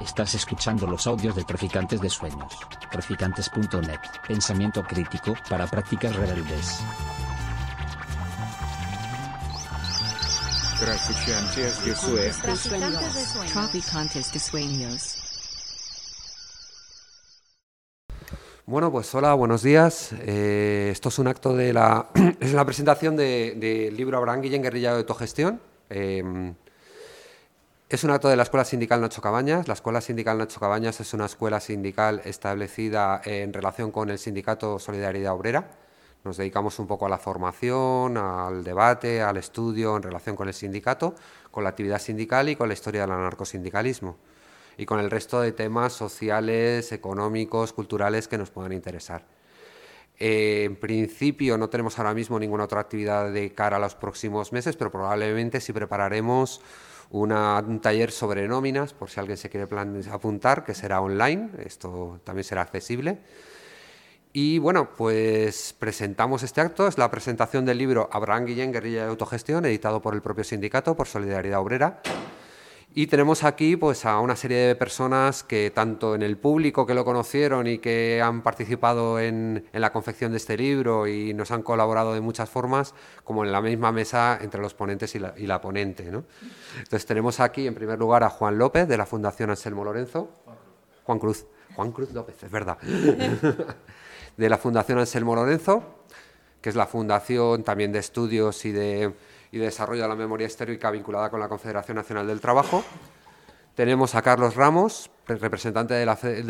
Estás escuchando los audios de Traficantes de Sueños. Traficantes.net. Pensamiento crítico para prácticas rebeldes. Traficantes de Sueños. Traficantes de sueños. Bueno, pues hola, buenos días. Eh, esto es un acto de la, es la presentación del de libro Abraham Guillén, Guerrilla de Autogestión. Eh, es un acto de la Escuela Sindical Nacho Cabañas. La Escuela Sindical Nacho Cabañas es una escuela sindical establecida en relación con el Sindicato Solidaridad Obrera. Nos dedicamos un poco a la formación, al debate, al estudio en relación con el sindicato, con la actividad sindical y con la historia del anarcosindicalismo y con el resto de temas sociales, económicos, culturales que nos puedan interesar. En principio no tenemos ahora mismo ninguna otra actividad de cara a los próximos meses, pero probablemente sí prepararemos un taller sobre nóminas, por si alguien se quiere apuntar, que será online, esto también será accesible. Y bueno, pues presentamos este acto, es la presentación del libro Abraham Guillén, Guerrilla de Autogestión, editado por el propio sindicato, por Solidaridad Obrera. Y tenemos aquí pues, a una serie de personas que tanto en el público que lo conocieron y que han participado en, la confección de este libro y nos han colaborado de muchas formas, como en la misma mesa entre los ponentes y la, ponente. Entonces tenemos aquí en primer lugar a Juan López de la Fundación Anselmo Lorenzo. Juan Cruz. Juan Cruz López, es verdad. de la Fundación Anselmo Lorenzo, que es la fundación también de estudios y de y desarrollo de la memoria histórica vinculada con la Confederación Nacional del Trabajo. Tenemos a Carlos Ramos, representante de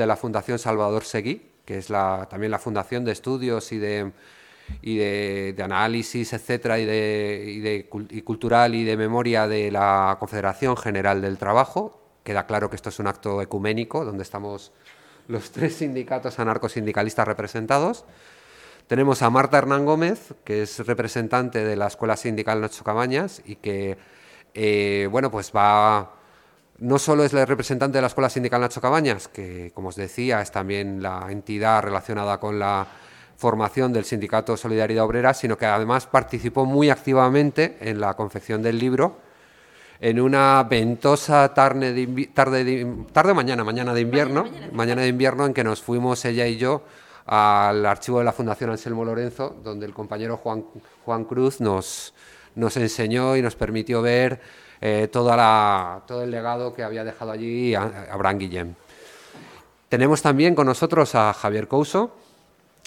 la, Fundación Salvador Seguí, que es también la fundación de estudios y de, de, análisis, etcétera, de, y cultural y de memoria de la Confederación General del Trabajo. Queda claro que esto es un acto ecuménico, donde estamos los tres sindicatos anarcosindicalistas representados. Tenemos a Marta Hernán Gómez, que es representante de la Escuela Sindical Nacho Cabañas y que, eh, bueno, pues va, no solo es la representante de la Escuela Sindical Nacho Cabañas, que, como os decía, es también la entidad relacionada con la formación del Sindicato Solidaridad Obrera, sino que además participó muy activamente en la confección del libro en una ventosa tarde, de, tarde, tarde mañana, mañana de invierno, mañana de invierno en que nos fuimos ella y yo al archivo de la Fundación Anselmo Lorenzo, donde el compañero Juan, Juan Cruz nos, nos enseñó y nos permitió ver eh, la, todo el legado que había dejado allí Abraham Guillén. Tenemos también con nosotros a Javier Couso.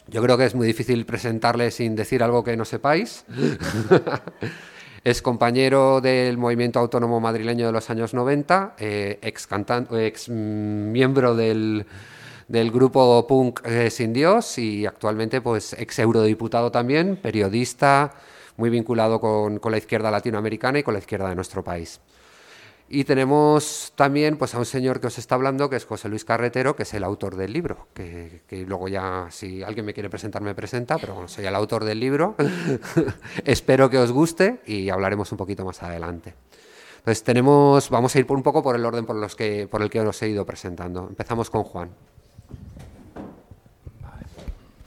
Yo creo que es muy difícil presentarle sin decir algo que no sepáis. es compañero del movimiento autónomo madrileño de los años 90, eh, ex, ex miembro del, del grupo punk eh, Sin Dios y actualmente pues ex eurodiputado también, periodista, muy vinculado con, la izquierda latinoamericana y con la izquierda de nuestro país. Y tenemos también pues, a un señor que os está hablando, que es José Luis Carretero, que es el autor del libro, que, luego ya, si alguien me quiere presentar, me presenta, pero bueno, soy el autor del libro. Espero que os guste y hablaremos un poquito más adelante. Entonces tenemos, vamos a ir por un poco por el orden por, los que, por el que os he ido presentando. Empezamos con Juan.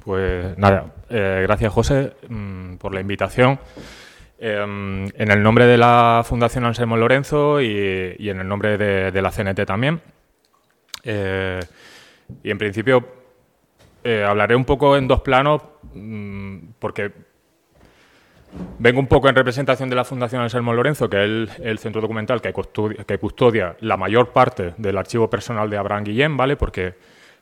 Pues nada, eh, gracias José mm, por la invitación. Em, en el nombre de la Fundación Anselmo Lorenzo y, en el nombre de, la CNT también. Eh, y en principio eh, hablaré un poco en dos planos mm, porque vengo un poco en representación de la Fundación Anselmo Lorenzo, que es el, centro documental que custodia, que custodia, la mayor parte del archivo personal de Abraham Guillén, ¿vale? Porque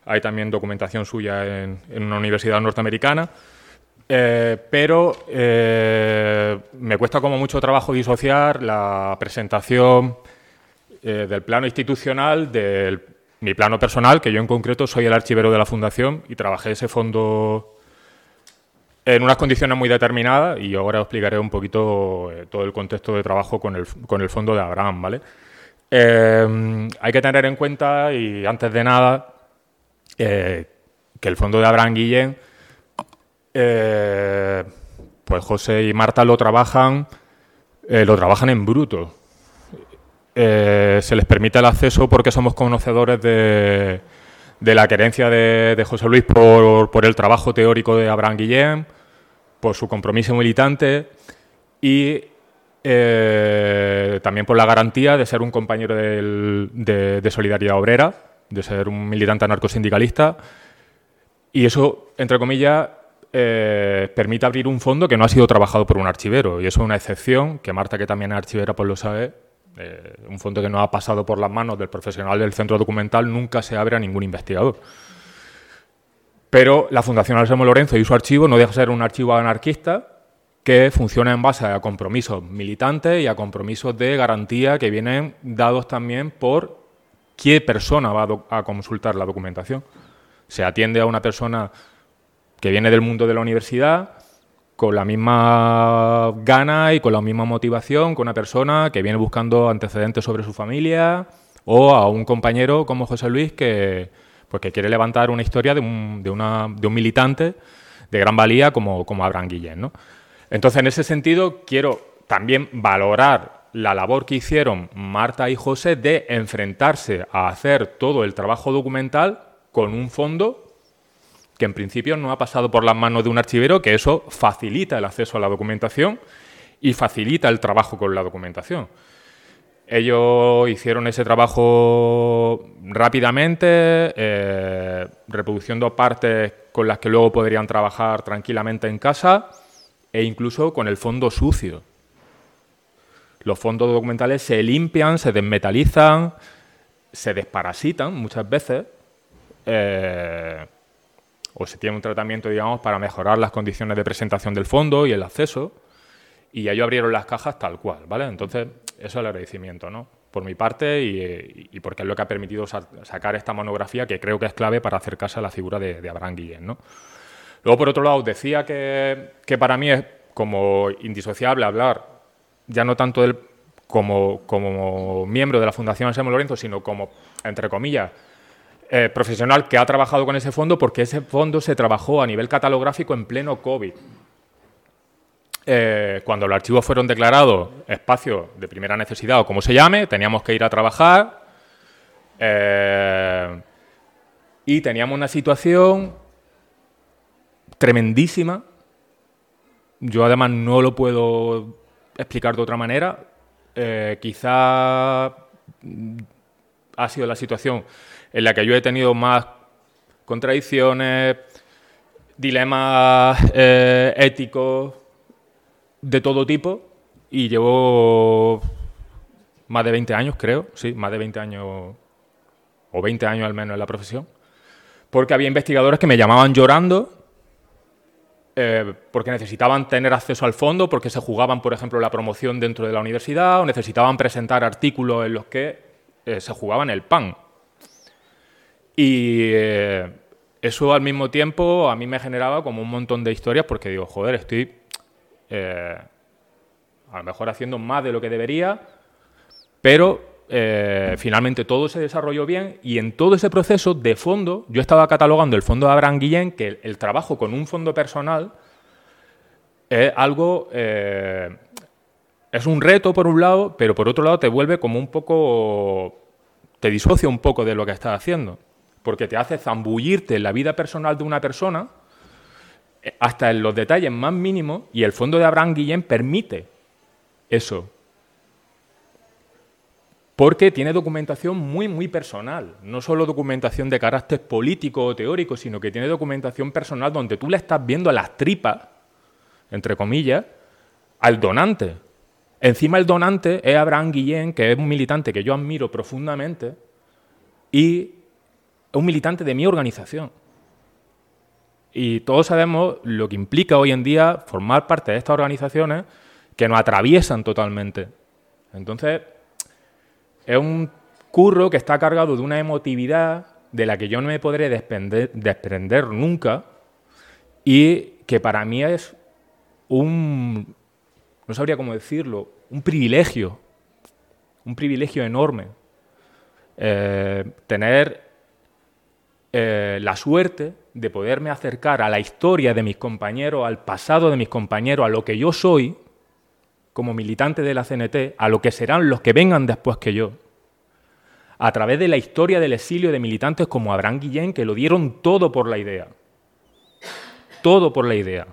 hay también documentación suya en, una universidad norteamericana. Eh, pero eh, me cuesta como mucho trabajo disociar la presentación eh, del plano institucional de mi plano personal, que yo en concreto soy el archivero de la Fundación y trabajé ese fondo en unas condiciones muy determinadas y ahora explicaré un poquito todo el contexto de trabajo con el, con el fondo de Abraham, ¿vale? hay que tener en cuenta, y antes de nada, eh, que el fondo de Abraham Guillén, eh, pues José y Marta lo trabajan, eh, lo trabajan en bruto. se les permite el acceso porque somos conocedores de, la querencia de, José Luis por, el trabajo teórico de Abraham Guillén, por su compromiso militante y también por la garantía de ser un compañero de Solidaridad Obrera, de ser un militante anarcosindicalista, y eso, entre comillas, eh, permite abrir un fondo que no ha sido trabajado por un archivero, y eso es una excepción, que Marta, que también es archivera, pues lo sabe, eh, un fondo que no ha pasado por las manos del profesional del centro documental nunca se abre a ningún investigador. Pero la Fundación Anselmo Lorenzo y su archivo no deja de ser un archivo anarquista que funciona en base a compromisos militantes y a compromisos de garantía que vienen dados también por qué persona va a, consultar la documentación. Se atiende a una persona que viene del mundo de la universidad con la misma gana y con la misma motivación que una persona que viene buscando antecedentes sobre su familia o a un compañero como José Luis que, pues, que quiere levantar una historia de un, de una- de un militante de gran valía como, como Abraham Guillén. Entonces, en ese sentido, quiero también valorar la labor que hicieron Marta y José de enfrentarse a hacer todo el trabajo documental con un fondo que en principio no ha pasado por las manos de un archivero, que eso facilita el acceso a la documentación y facilita el trabajo con la documentación. Ellos hicieron ese trabajo rápidamente, eh, reproduciendo partes con las que luego podrían trabajar tranquilamente en casa e incluso con el fondo sucio. Los fondos documentales se limpian, se desmetalizan, se desparasitan muchas veces. eh, o se tiene un tratamiento, digamos, para mejorar las condiciones de presentación del fondo y el acceso. Y ellos abrieron las cajas tal cual, ¿vale? Entonces, eso es el agradecimiento, ¿no? Por mi parte y, y porque es lo que ha permitido sa- sacar esta monografía que creo que es clave para acercarse a la figura de, Abraham Guillén, ¿no? Luego, por otro lado, decía que, que para mí es como indisociable hablar ya no tanto como, como miembro de la Fundación Anselmo Lorenzo, sino como, entre comillas, eh, profesional que ha trabajado con ese fondo, porque ese fondo se trabajó a nivel catalográfico en pleno COVID. Eh, cuando los archivos fueron declarados espacio de primera necesidad o como se llame, teníamos que ir a trabajar eh, y teníamos una situación tremendísima. Yo además no lo puedo explicar de otra manera. Eh, quizá mm, ha sido la situación en la que yo he tenido más contradicciones, dilemas eh, éticos de todo tipo y llevo más de 20 años, creo, sí, más de 20 años o 20 años al menos en la profesión, porque había investigadores que me llamaban llorando eh, porque necesitaban tener acceso al fondo, porque se jugaban, por ejemplo, la promoción dentro de la universidad o necesitaban presentar artículos en los que eh, se jugaban el pan. Y eh, eso al mismo tiempo a mí me generaba como un montón de historias porque digo, joder, estoy eh, a lo mejor haciendo más de lo que debería, pero eh, finalmente todo se desarrolló bien y en todo ese proceso de fondo, yo estaba catalogando el fondo de Abraham Guillén, que el, trabajo con un fondo personal es algo, eh, es un reto por un lado, pero por otro lado te vuelve como un poco, te disocia un poco de lo que estás haciendo, porque te hace zambullirte en la vida personal de una persona eh, hasta en los detalles más mínimos y el fondo de Abraham Guillén permite eso. Porque tiene documentación muy, muy personal. No solo documentación de carácter político o teórico, sino que tiene documentación personal donde tú le estás viendo las tripas, entre comillas, al donante. Encima el donante es Abraham Guillén, que es un militante que yo admiro profundamente y es un militante de mi organización. Y todos sabemos lo que implica hoy en día formar parte de estas organizaciones que nos atraviesan totalmente. Entonces, es un curro que está cargado de una emotividad de la que yo no me podré desprender, nunca y que para mí es un, no sabría cómo decirlo, un privilegio, un privilegio enorme. Eh, tener eh, la suerte de poderme acercar a la historia de mis compañeros, al pasado de mis compañeros, a lo que yo soy como militante de la CNT, a lo que serán los que vengan después que yo, a través de la historia del exilio de militantes como Abraham Guillén, que lo dieron todo por la idea. Todo por la idea.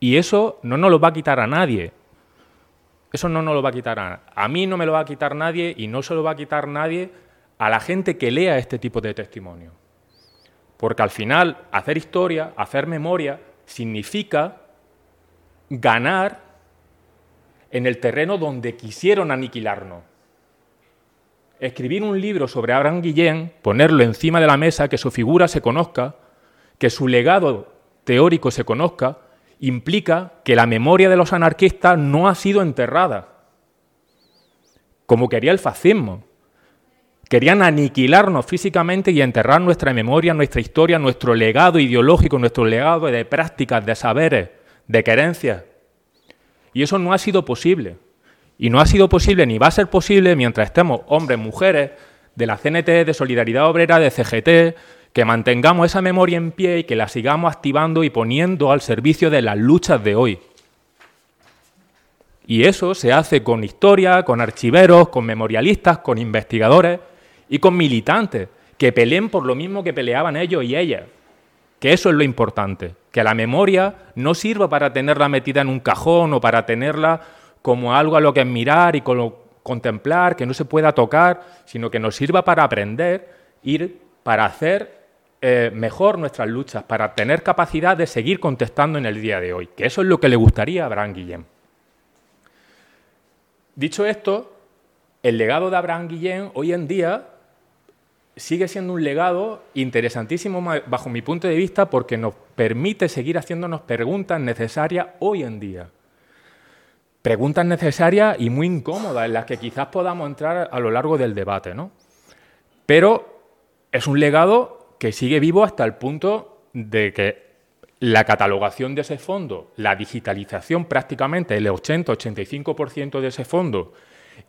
Y eso no nos lo va a quitar a nadie. Eso no nos lo va a quitar a, a mí, no me lo va a quitar nadie y no se lo va a quitar nadie a la gente que lea este tipo de testimonio. Porque al final, hacer historia, hacer memoria, significa ganar en el terreno donde quisieron aniquilarnos. Escribir un libro sobre Abraham Guillén, ponerlo encima de la mesa, que su figura se conozca, que su legado teórico se conozca, implica que la memoria de los anarquistas no ha sido enterrada, como quería el fascismo. Querían aniquilarnos físicamente y enterrar nuestra memoria, nuestra historia, nuestro legado ideológico, nuestro legado de prácticas, de saberes, de querencias. Y eso no ha sido posible. Y no ha sido posible ni va a ser posible mientras estemos hombres, mujeres, de la CNT, de Solidaridad Obrera, de CGT, que mantengamos esa memoria en pie y que la sigamos activando y poniendo al servicio de las luchas de hoy. Y eso se hace con historia, con archiveros, con memorialistas, con investigadores y con militantes que peleen por lo mismo que peleaban ellos y ellas. Que eso es lo importante, que la memoria no sirva para tenerla metida en un cajón o para tenerla como algo a lo que admirar y contemplar, que no se pueda tocar, sino que nos sirva para aprender, ir para hacer eh, mejor nuestras luchas, para tener capacidad de seguir contestando en el día de hoy, que eso es lo que le gustaría a Abraham Guillén. Dicho esto, el legado de Abraham Guillén hoy en día sigue siendo un legado interesantísimo bajo mi punto de vista porque nos permite seguir haciéndonos preguntas necesarias hoy en día. Preguntas necesarias y muy incómodas en las que quizás podamos entrar a lo largo del debate, ¿no? Pero es un legado que sigue vivo hasta el punto de que la catalogación de ese fondo, la digitalización prácticamente, el 80-85% de ese fondo,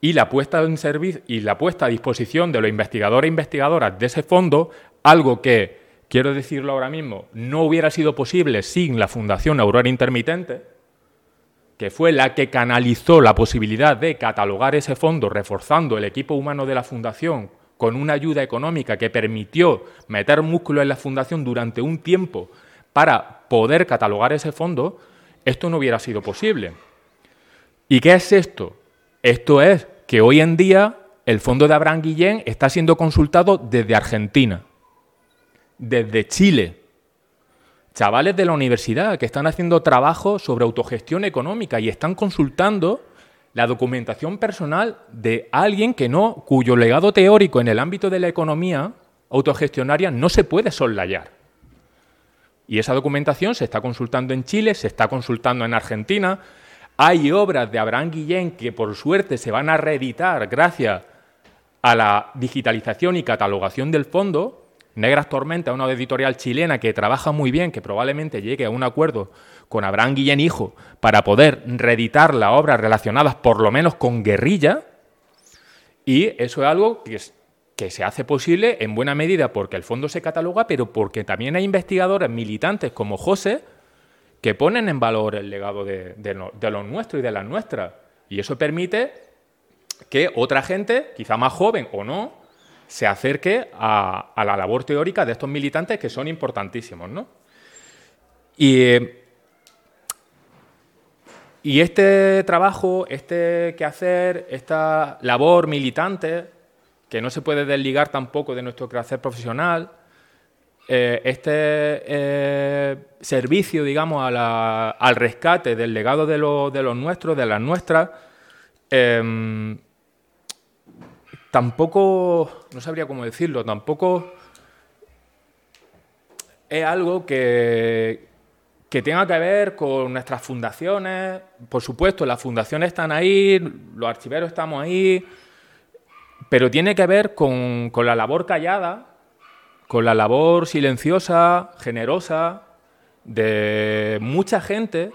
y la puesta en servicio y la puesta a disposición de los investigadores e investigadoras de ese fondo, algo que, quiero decirlo ahora mismo, no hubiera sido posible sin la Fundación Aurora Intermitente, que fue la que canalizó la posibilidad de catalogar ese fondo, reforzando el equipo humano de la Fundación con una ayuda económica que permitió meter músculo en la Fundación durante un tiempo para poder catalogar ese fondo, esto no hubiera sido posible. ¿Y qué es esto? Esto es que hoy en día el fondo de Abraham Guillén está siendo consultado desde Argentina, desde Chile. Chavales de la universidad que están haciendo trabajo sobre autogestión económica y están consultando la documentación personal de alguien que no, cuyo legado teórico en el ámbito de la economía autogestionaria no se puede soslayar. Y esa documentación se está consultando en Chile, se está consultando en Argentina, hay obras de Abraham Guillén que por suerte se van a reeditar gracias a la digitalización y catalogación del fondo. Negras Tormenta, una editorial chilena que trabaja muy bien, que probablemente llegue a un acuerdo con Abraham Guillén Hijo para poder reeditar las obras relacionadas por lo menos con guerrilla. Y eso es algo que, que se hace posible en buena medida porque el fondo se cataloga, pero porque también hay investigadores militantes como José, que ponen en valor el legado de, los nuestros y de las nuestras. Y eso permite que otra gente, quizá más joven o no, se acerque a, la labor teórica de estos militantes que son importantísimos. ¿no? Y, este trabajo, este quehacer, esta labor militante, que no se puede desligar tampoco de nuestro quehacer profesional, eh, este eh, servicio, digamos, al rescate del legado de, los nuestros, de las nuestras, em, tampoco, no sabría cómo decirlo, tampoco es algo que, que tenga que ver con nuestras fundaciones. Por supuesto, las fundaciones están ahí, los archiveros estamos ahí, pero tiene que ver con, con la labor callada con la labor silenciosa, generosa, de mucha gente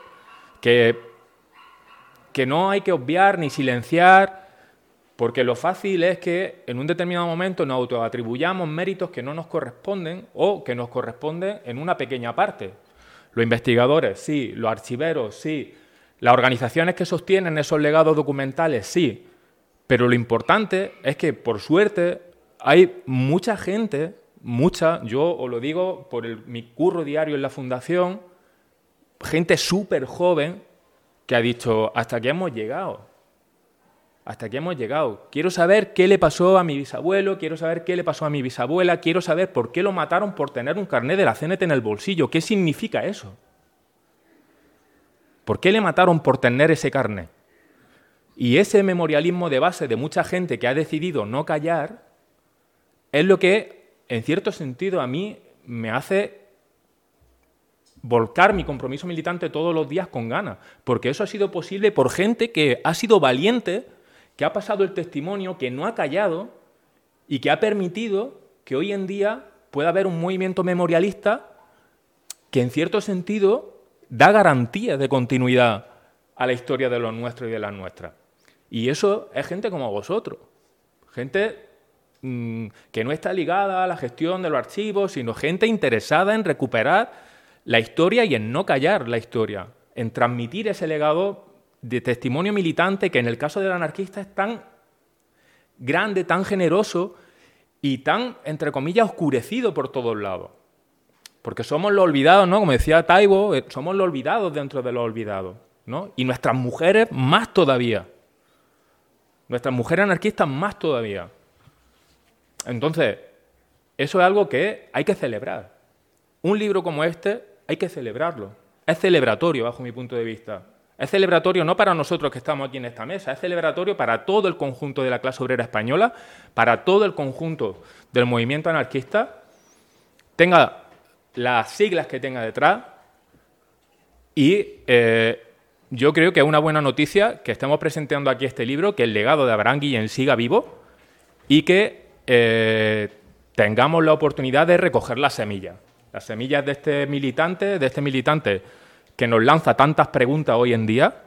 que, que no hay que obviar ni silenciar, porque lo fácil es que en un determinado momento nos autoatribuyamos méritos que no nos corresponden o que nos corresponden en una pequeña parte. Los investigadores, sí, los archiveros, sí, las organizaciones que sostienen esos legados documentales, sí, pero lo importante es que, por suerte, hay mucha gente mucha, yo os lo digo por mi curro diario en la fundación, gente súper joven que ha dicho, hasta aquí hemos llegado. Hasta aquí hemos llegado. Quiero saber qué le pasó a mi bisabuelo, quiero saber qué le pasó a mi bisabuela, quiero saber por qué lo mataron por tener un carnet de la CNT en el bolsillo. ¿Qué significa eso? ¿Por qué le mataron por tener ese carnet? Y ese memorialismo de base de mucha gente que ha decidido no callar es lo que, en cierto sentido, a mí me hace volcar mi compromiso militante todos los días con ganas, porque eso ha sido posible por gente que ha sido valiente, que ha pasado el testimonio, que no ha callado y que ha permitido que hoy en día pueda haber un movimiento memorialista que en cierto sentido da garantía de continuidad a la historia de los nuestros y de las nuestras. Y eso es gente como vosotros, gente mm, que no está ligada a la gestión de los archivos, sino gente interesada en recuperar la historia y en no callar la historia, en transmitir ese legado de testimonio militante que en el caso del anarquista es tan grande, tan generoso y tan, entre comillas, oscurecido por todos lados. Porque somos los olvidados, ¿no? Como decía Taibo, eh, somos los olvidados dentro de los olvidados, ¿no? Y nuestras mujeres más todavía. Nuestras mujeres anarquistas más todavía. Entonces, eso es algo que hay que celebrar. Un libro como este hay que celebrarlo. Es celebratorio, bajo mi punto de vista. Es celebratorio no para nosotros que estamos aquí en esta mesa, es celebratorio para todo el conjunto de la clase obrera española, para todo el conjunto del movimiento anarquista, tenga las siglas que tenga detrás y eh, yo creo que es una buena noticia que estemos presentando aquí este libro, que el legado de Abraham Guillén siga vivo y que eh, tengamos la oportunidad de recoger las semillas. Las semillas de este militante, de este militante que nos lanza tantas preguntas hoy en día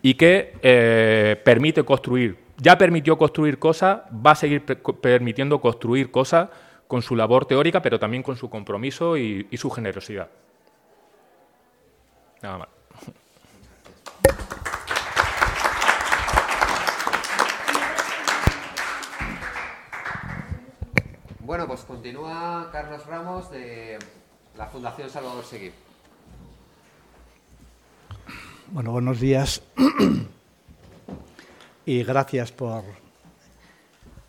y que eh, permite construir. Ya permitió construir cosas, va a seguir permitiendo construir cosas con su labor teórica, pero también con su compromiso y, y su generosidad. Nada más. Bueno, pues continúa Carlos Ramos de la Fundación Salvador Seguí. Bueno, buenos días y gracias por,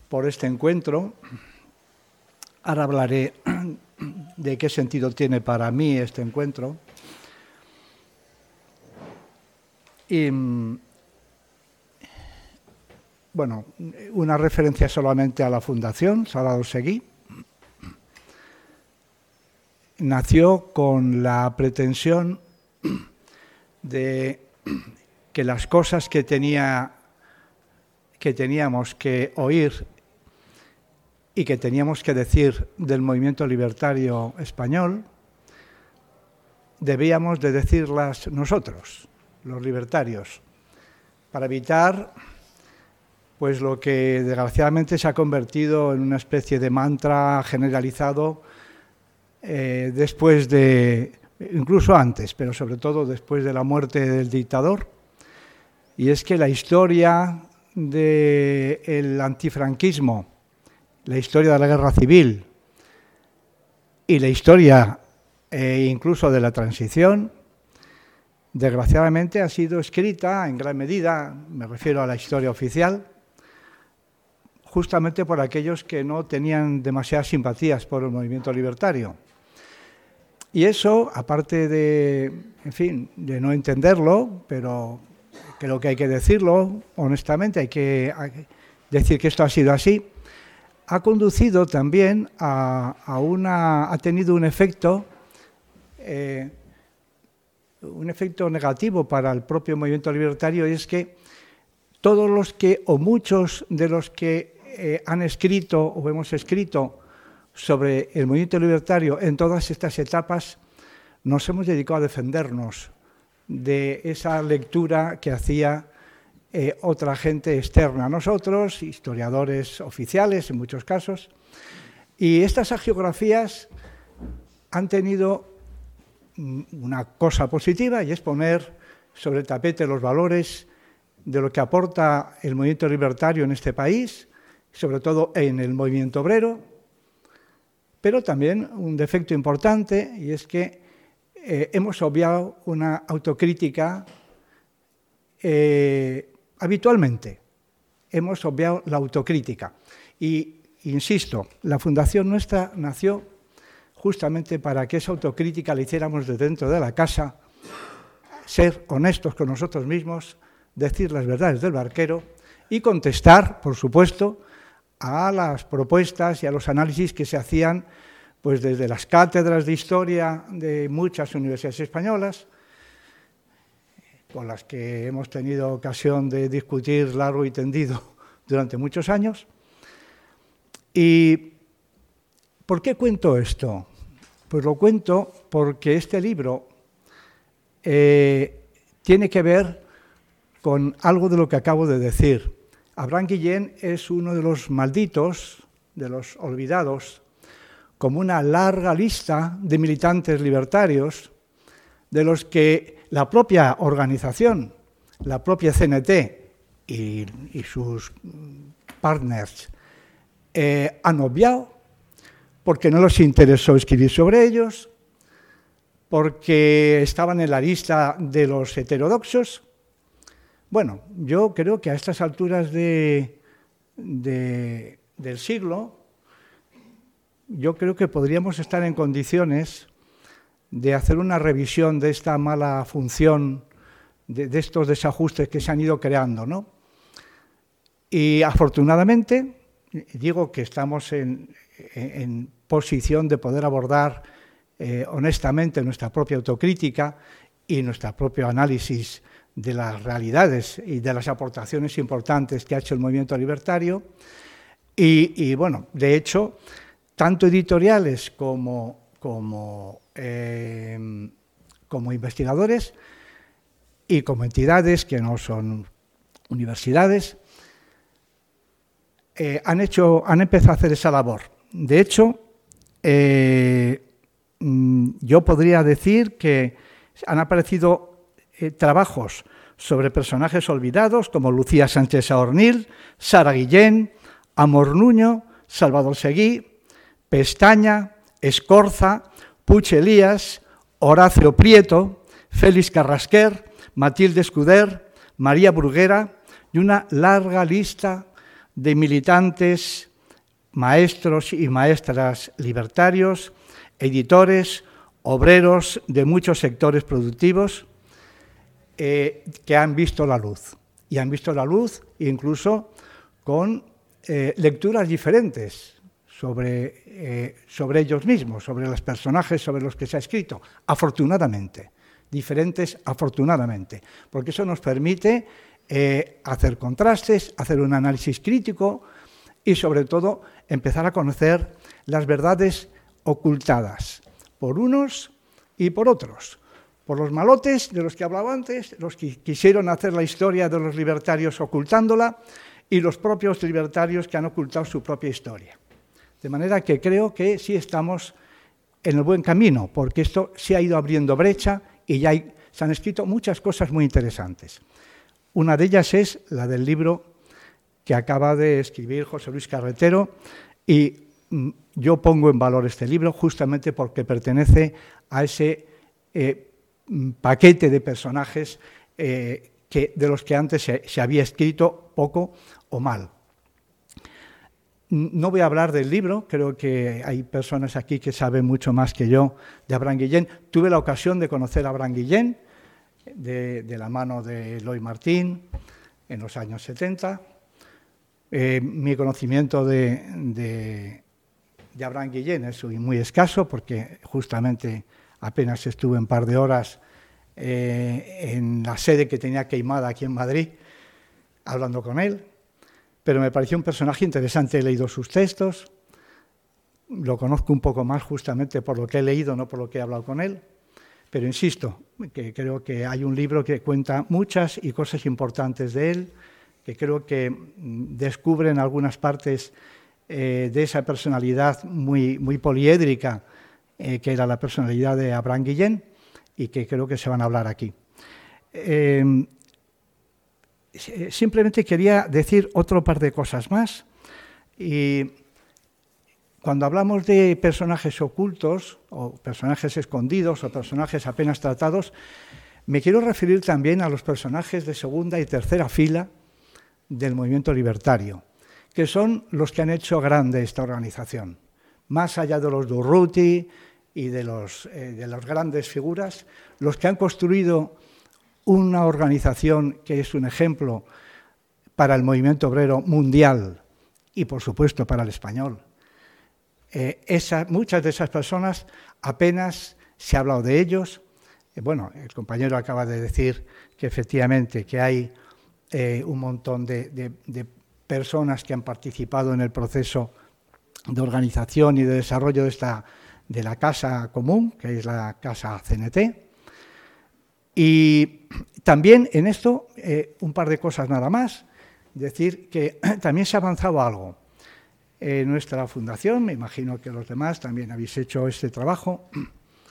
por este encuentro. Ahora hablaré de qué sentido tiene para mí este encuentro. Y bueno, una referencia solamente a la Fundación Salvador Seguí. Nació con la pretensión de que las cosas que, tenía, que teníamos que oír y que teníamos que decir del movimiento libertario español, debíamos de decirlas nosotros, los libertarios, para evitar pues lo que desgraciadamente se ha convertido en una especie de mantra generalizado eh, después de, incluso antes, pero sobre todo después de la muerte del dictador, y es que la historia del antifranquismo, la historia de la guerra civil y la historia eh, incluso de la transición, desgraciadamente ha sido escrita en gran medida, me refiero a la historia oficial, justamente por aquellos que no tenían demasiadas simpatías por el movimiento libertario. Y eso, aparte de, en fin, de no entenderlo, pero creo que hay que decirlo honestamente, hay que decir que esto ha sido así, ha conducido también a, una, ha tenido un efecto, eh, un efecto negativo para el propio movimiento libertario, y es que todos los que, o muchos de los que eh, han escrito o hemos escrito sobre el movimiento libertario en todas estas etapas, nos hemos dedicado a defendernos de esa lectura que hacía eh, otra gente externa a nosotros, historiadores oficiales en muchos casos. Y estas agiografías han tenido una cosa positiva y es poner sobre el tapete los valores de lo que aporta el movimiento libertario en este país, sobre todo en el movimiento obrero, pero también un defecto importante y es que eh, hemos obviado una autocrítica eh, habitualmente. hemos obviado la autocrítica. Y, insisto, la fundación nuestra nació justamente para que esa autocrítica la hiciéramos de dentro de la casa, ser honestos con nosotros mismos, decir las verdades del barquero y contestar, por supuesto, a las propuestas y a los análisis que se hacían pues desde las cátedras de historia de muchas universidades españolas, con las que hemos tenido ocasión de discutir largo y tendido durante muchos años. ¿Y por qué cuento esto? Pues lo cuento porque este libro eh, tiene que ver con algo de lo que acabo de decir. Abraham Guillén es uno de los malditos, de los olvidados, como una larga lista de militantes libertarios, de los que la propia organización, la propia CNT y, sus partners eh, han obviado porque no les interesó escribir sobre ellos, porque estaban en la lista de los heterodoxos. Bueno, yo creo que a estas alturas del siglo, yo creo que podríamos estar en condiciones de hacer una revisión de esta mala función, de, estos desajustes que se han ido creando. ¿no? Y afortunadamente, digo que estamos en, posición de poder abordar eh, honestamente nuestra propia autocrítica y nuestro propio análisis de las realidades y de las aportaciones importantes que ha hecho el movimiento libertario. y bueno, de hecho, tanto editoriales como, em, como investigadores y como entidades que no son universidades, eh, han, hecho, han empezado a hacer esa labor. De hecho, eh, mm, yo podría decir que han aparecido eh, trabajos sobre personajes olvidados como Lucía Sánchez Aornil, Sara Guillén, Amor Nuño, Salvador Seguí, Pestaña, Escorza, Puch Elías, Horacio Prieto, Félix Carrasquer, Matilde Escuder, María Bruguera y una larga lista de militantes, maestros y maestras libertarios, editores, obreros de muchos sectores productivos eh, que han visto la luz. Y han visto la luz incluso con eh, lecturas diferentes sobre, eh, sobre ellos mismos, sobre los personajes sobre los que se ha escrito, afortunadamente, diferentes afortunadamente, porque eso nos permite hacer contrastes, hacer un análisis crítico y sobre todo empezar a conocer las verdades ocultadas por unos y por otros. Por los malotes de los que hablaba antes, los que quisieron hacer la historia de los libertarios ocultándola, y los propios libertarios que han ocultado su propia historia. De manera que creo que sí estamos en el buen camino, porque esto se ha ido abriendo brecha y ya se han escrito muchas cosas muy interesantes. Una de ellas es la del libro que acaba de escribir José Luis Carretero y mm, yo pongo en valor este libro justamente porque pertenece a ese eh, paquete de personajes eh, que, de los que antes se había escrito poco o mal. No voy a hablar del libro, creo que hay personas aquí que saben mucho más que yo de Abraham Guillén. Tuve la ocasión de conocer a Abraham Guillén de, la mano de Eloy Martín en los años 70. Eh, mi conocimiento de, de, Abraham Guillén es muy escaso porque justamente apenas estuve un par de horas eh, en la sede que tenía queimada aquí en Madrid hablando con él pero me pareció un personaje interesante. He leído sus textos, lo conozco un poco más justamente por lo que he leído, no por lo que he hablado con él. Pero insisto, que creo que hay un libro que cuenta muchas y cosas importantes de él, que creo que descubren algunas partes eh, de esa personalidad muy, muy poliédrica, eh, que era la personalidad de Abraham Guillén, y que creo que se van a hablar aquí. Eh, eh, simplemente quería decir otro par de cosas más. Y cuando hablamos de personajes ocultos, o personajes escondidos, o personajes apenas tratados, me quiero referir también a los personajes de segunda y tercera fila del movimiento libertario, que son los que han hecho grande esta organización. Más allá de los Durruti y de, los, eh, de las grandes figuras, los que han construido una organización que es un ejemplo para el movimiento obrero mundial y, por supuesto, para el español. Eh, muchas de esas personas apenas se ha hablado de ellos. Eh, bueno, el compañero acaba de decir que efectivamente que hay un montón de, personas que han participado en el proceso de organización y de desarrollo de, esta, de la Casa Común, que es la Casa CNT. Y también en esto, un par de cosas nada más decir que también se ha avanzado algo. En nuestra fundación, me imagino que los demás también habéis hecho este trabajo,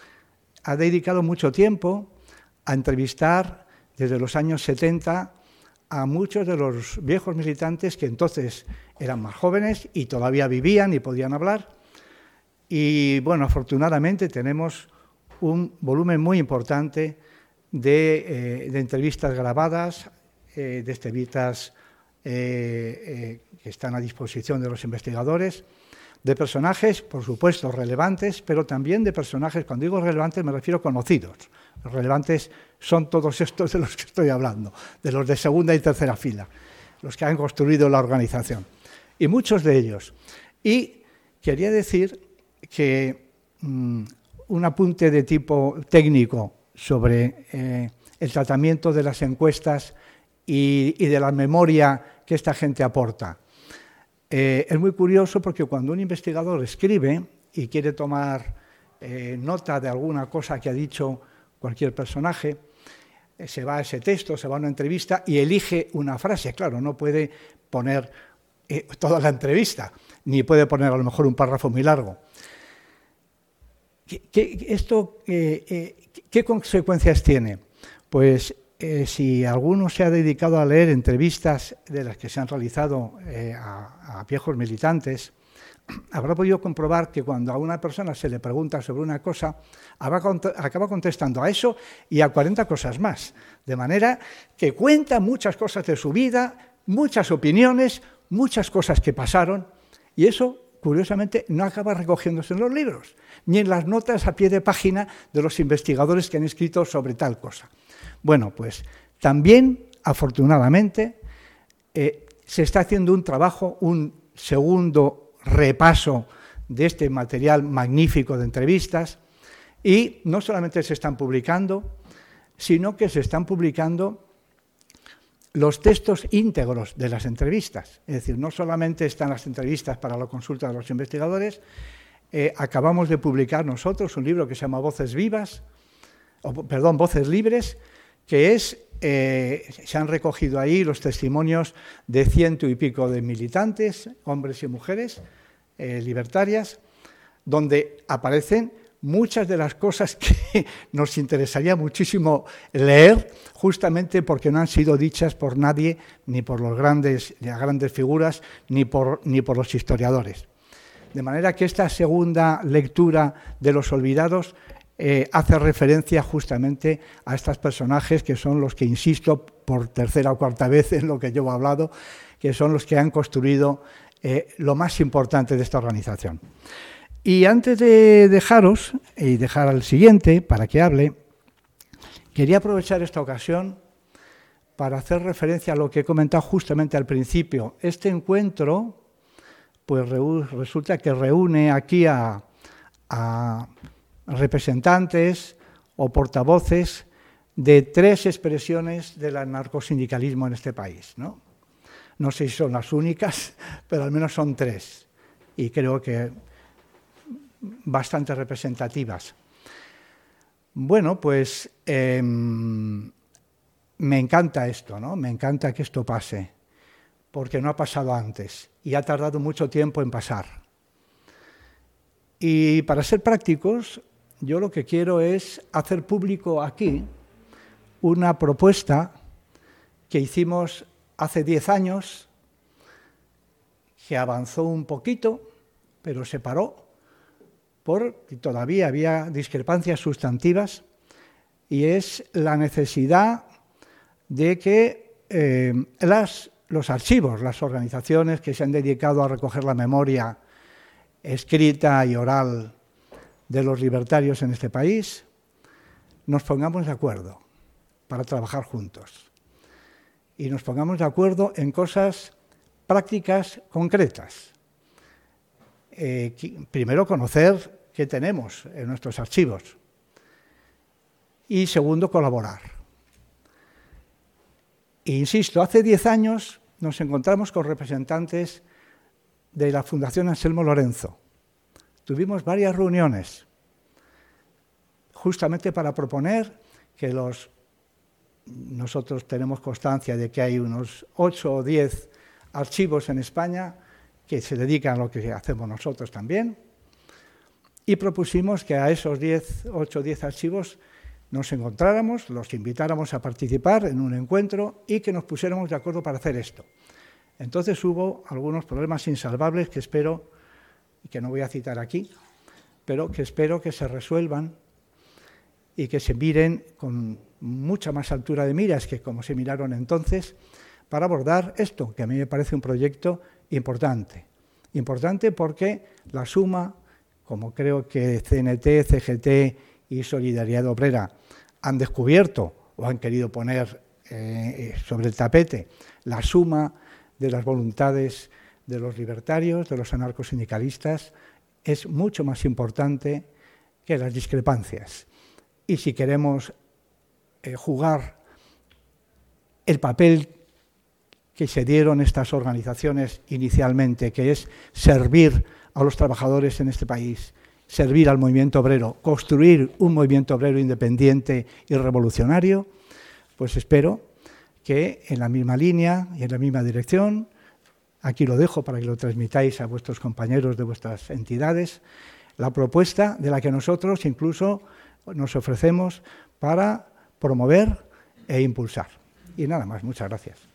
ha dedicado mucho tiempo a entrevistar desde los años 70 a muchos de los viejos militantes que entonces eran más jóvenes y todavía vivían y podían hablar. Y bueno, afortunadamente tenemos un volumen muy importante de, eh, entrevistas grabadas, eh, de entrevistas eh, eh, que están a disposición de los investigadores, de personajes, por supuesto, relevantes, pero también de personajes, cuando digo relevantes me refiero a conocidos. Los relevantes son todos estos de los que estoy hablando, de los de segunda y tercera fila, los que han construido la organización, y muchos de ellos. Y quería decir que mm, un apunte de tipo técnico sobre eh, el tratamiento de las encuestas y, de la memoria que esta gente aporta. Eh, es muy curioso porque cuando un investigador escribe y quiere tomar eh, nota de alguna cosa que ha dicho cualquier personaje, se va a ese texto, se va a una entrevista y elige una frase. Claro, no puede poner toda la entrevista, ni puede poner a lo mejor un párrafo muy largo. Esto, ¿Qué consecuencias tiene? Pues eh, si alguno se ha dedicado a leer entrevistas de las que se han realizado eh, a, viejos militantes, habrá podido comprobar que cuando a una persona se le pregunta sobre una cosa, acaba contestando a eso y a 40 cosas más. De manera que cuenta muchas cosas de su vida, muchas opiniones, muchas cosas que pasaron, y eso, curiosamente, no acaba recogiéndose en los libros, ni en las notas a pie de página de los investigadores que han escrito sobre tal cosa. Bueno, pues también, afortunadamente, eh, se está haciendo un trabajo, un segundo repaso de este material magnífico de entrevistas y no solamente se están publicando, sino que se están publicando los textos íntegros de las entrevistas. Es decir, no solamente están las entrevistas para la consulta de los investigadores, eh, acabamos de publicar nosotros un libro que se llama Voces Vivas, o, perdón, Voces Libres, que es, eh, se han recogido ahí los testimonios de ciento y pico de militantes, hombres y mujeres eh, libertarias, donde aparecen muchas de las cosas que nos interesaría muchísimo leer, justamente porque no han sido dichas por nadie, ni por los grandes, las grandes figuras, ni por, ni por los historiadores. De manera que esta segunda lectura de los olvidados eh, hace referencia justamente a estos personajes que son los que, insisto, por tercera o cuarta vez en lo que yo he hablado, que son los que han construido eh, lo más importante de esta organización. Y antes de dejaros y dejar al siguiente para que hable, quería aprovechar esta ocasión para hacer referencia a lo que he comentado justamente al principio. Este encuentro, pues resulta que reúne aquí a representantes o portavoces de tres expresiones del anarcosindicalismo en este país. ¿no? no sé si son las únicas, pero al menos son tres, y creo que bastante representativas. Bueno, pues em, me encanta esto, ¿no? Me encanta que esto pase, porque no ha pasado antes y ha tardado mucho tiempo en pasar. Y para ser prácticos, yo lo que quiero es hacer público aquí una propuesta que hicimos hace diez años, que avanzó un poquito, pero se paró, porque todavía había discrepancias sustantivas, y es la necesidad de que eh, los archivos, las organizaciones que se han dedicado a recoger la memoria escrita y oral de los libertarios en este país, nos pongamos de acuerdo para trabajar juntos. Y nos pongamos de acuerdo en cosas prácticas concretas. Eh, primero, conocer qué tenemos en nuestros archivos. Y segundo, colaborar. E insisto, hace diez años nos encontramos con representantes de la Fundación Anselmo Lorenzo. Tuvimos varias reuniones justamente para proponer que los nosotros tenemos constancia de que hay unos ocho o diez archivos en España que se dedican a lo que hacemos nosotros también, y propusimos que a esos 10, 8 o 10 archivos nos encontráramos, los invitáramos a participar en un encuentro y que nos pusiéramos de acuerdo para hacer esto. Entonces hubo algunos problemas insalvables que espero, y que no voy a citar aquí, pero que espero que se resuelvan y que se miren con mucha más altura de miras que como se miraron entonces para abordar esto, que a mí me parece un proyecto importante. Importante porque la suma, como creo que CNT, CGT y Solidaridad Obrera han descubierto o han querido poner eh, sobre el tapete, la suma de las voluntades de los libertarios, de los anarcosindicalistas, es mucho más importante que las discrepancias. Y si queremos eh, jugar el papel que se dieron estas organizaciones inicialmente, que es servir a los trabajadores en este país, servir al movimiento obrero, construir un movimiento obrero independiente y revolucionario, pues espero que en la misma línea y en la misma dirección, aquí lo dejo para que lo transmitáis a vuestros compañeros de vuestras entidades, la propuesta de la que nosotros incluso nos ofrecemos para promover e impulsar. Y nada más, muchas gracias.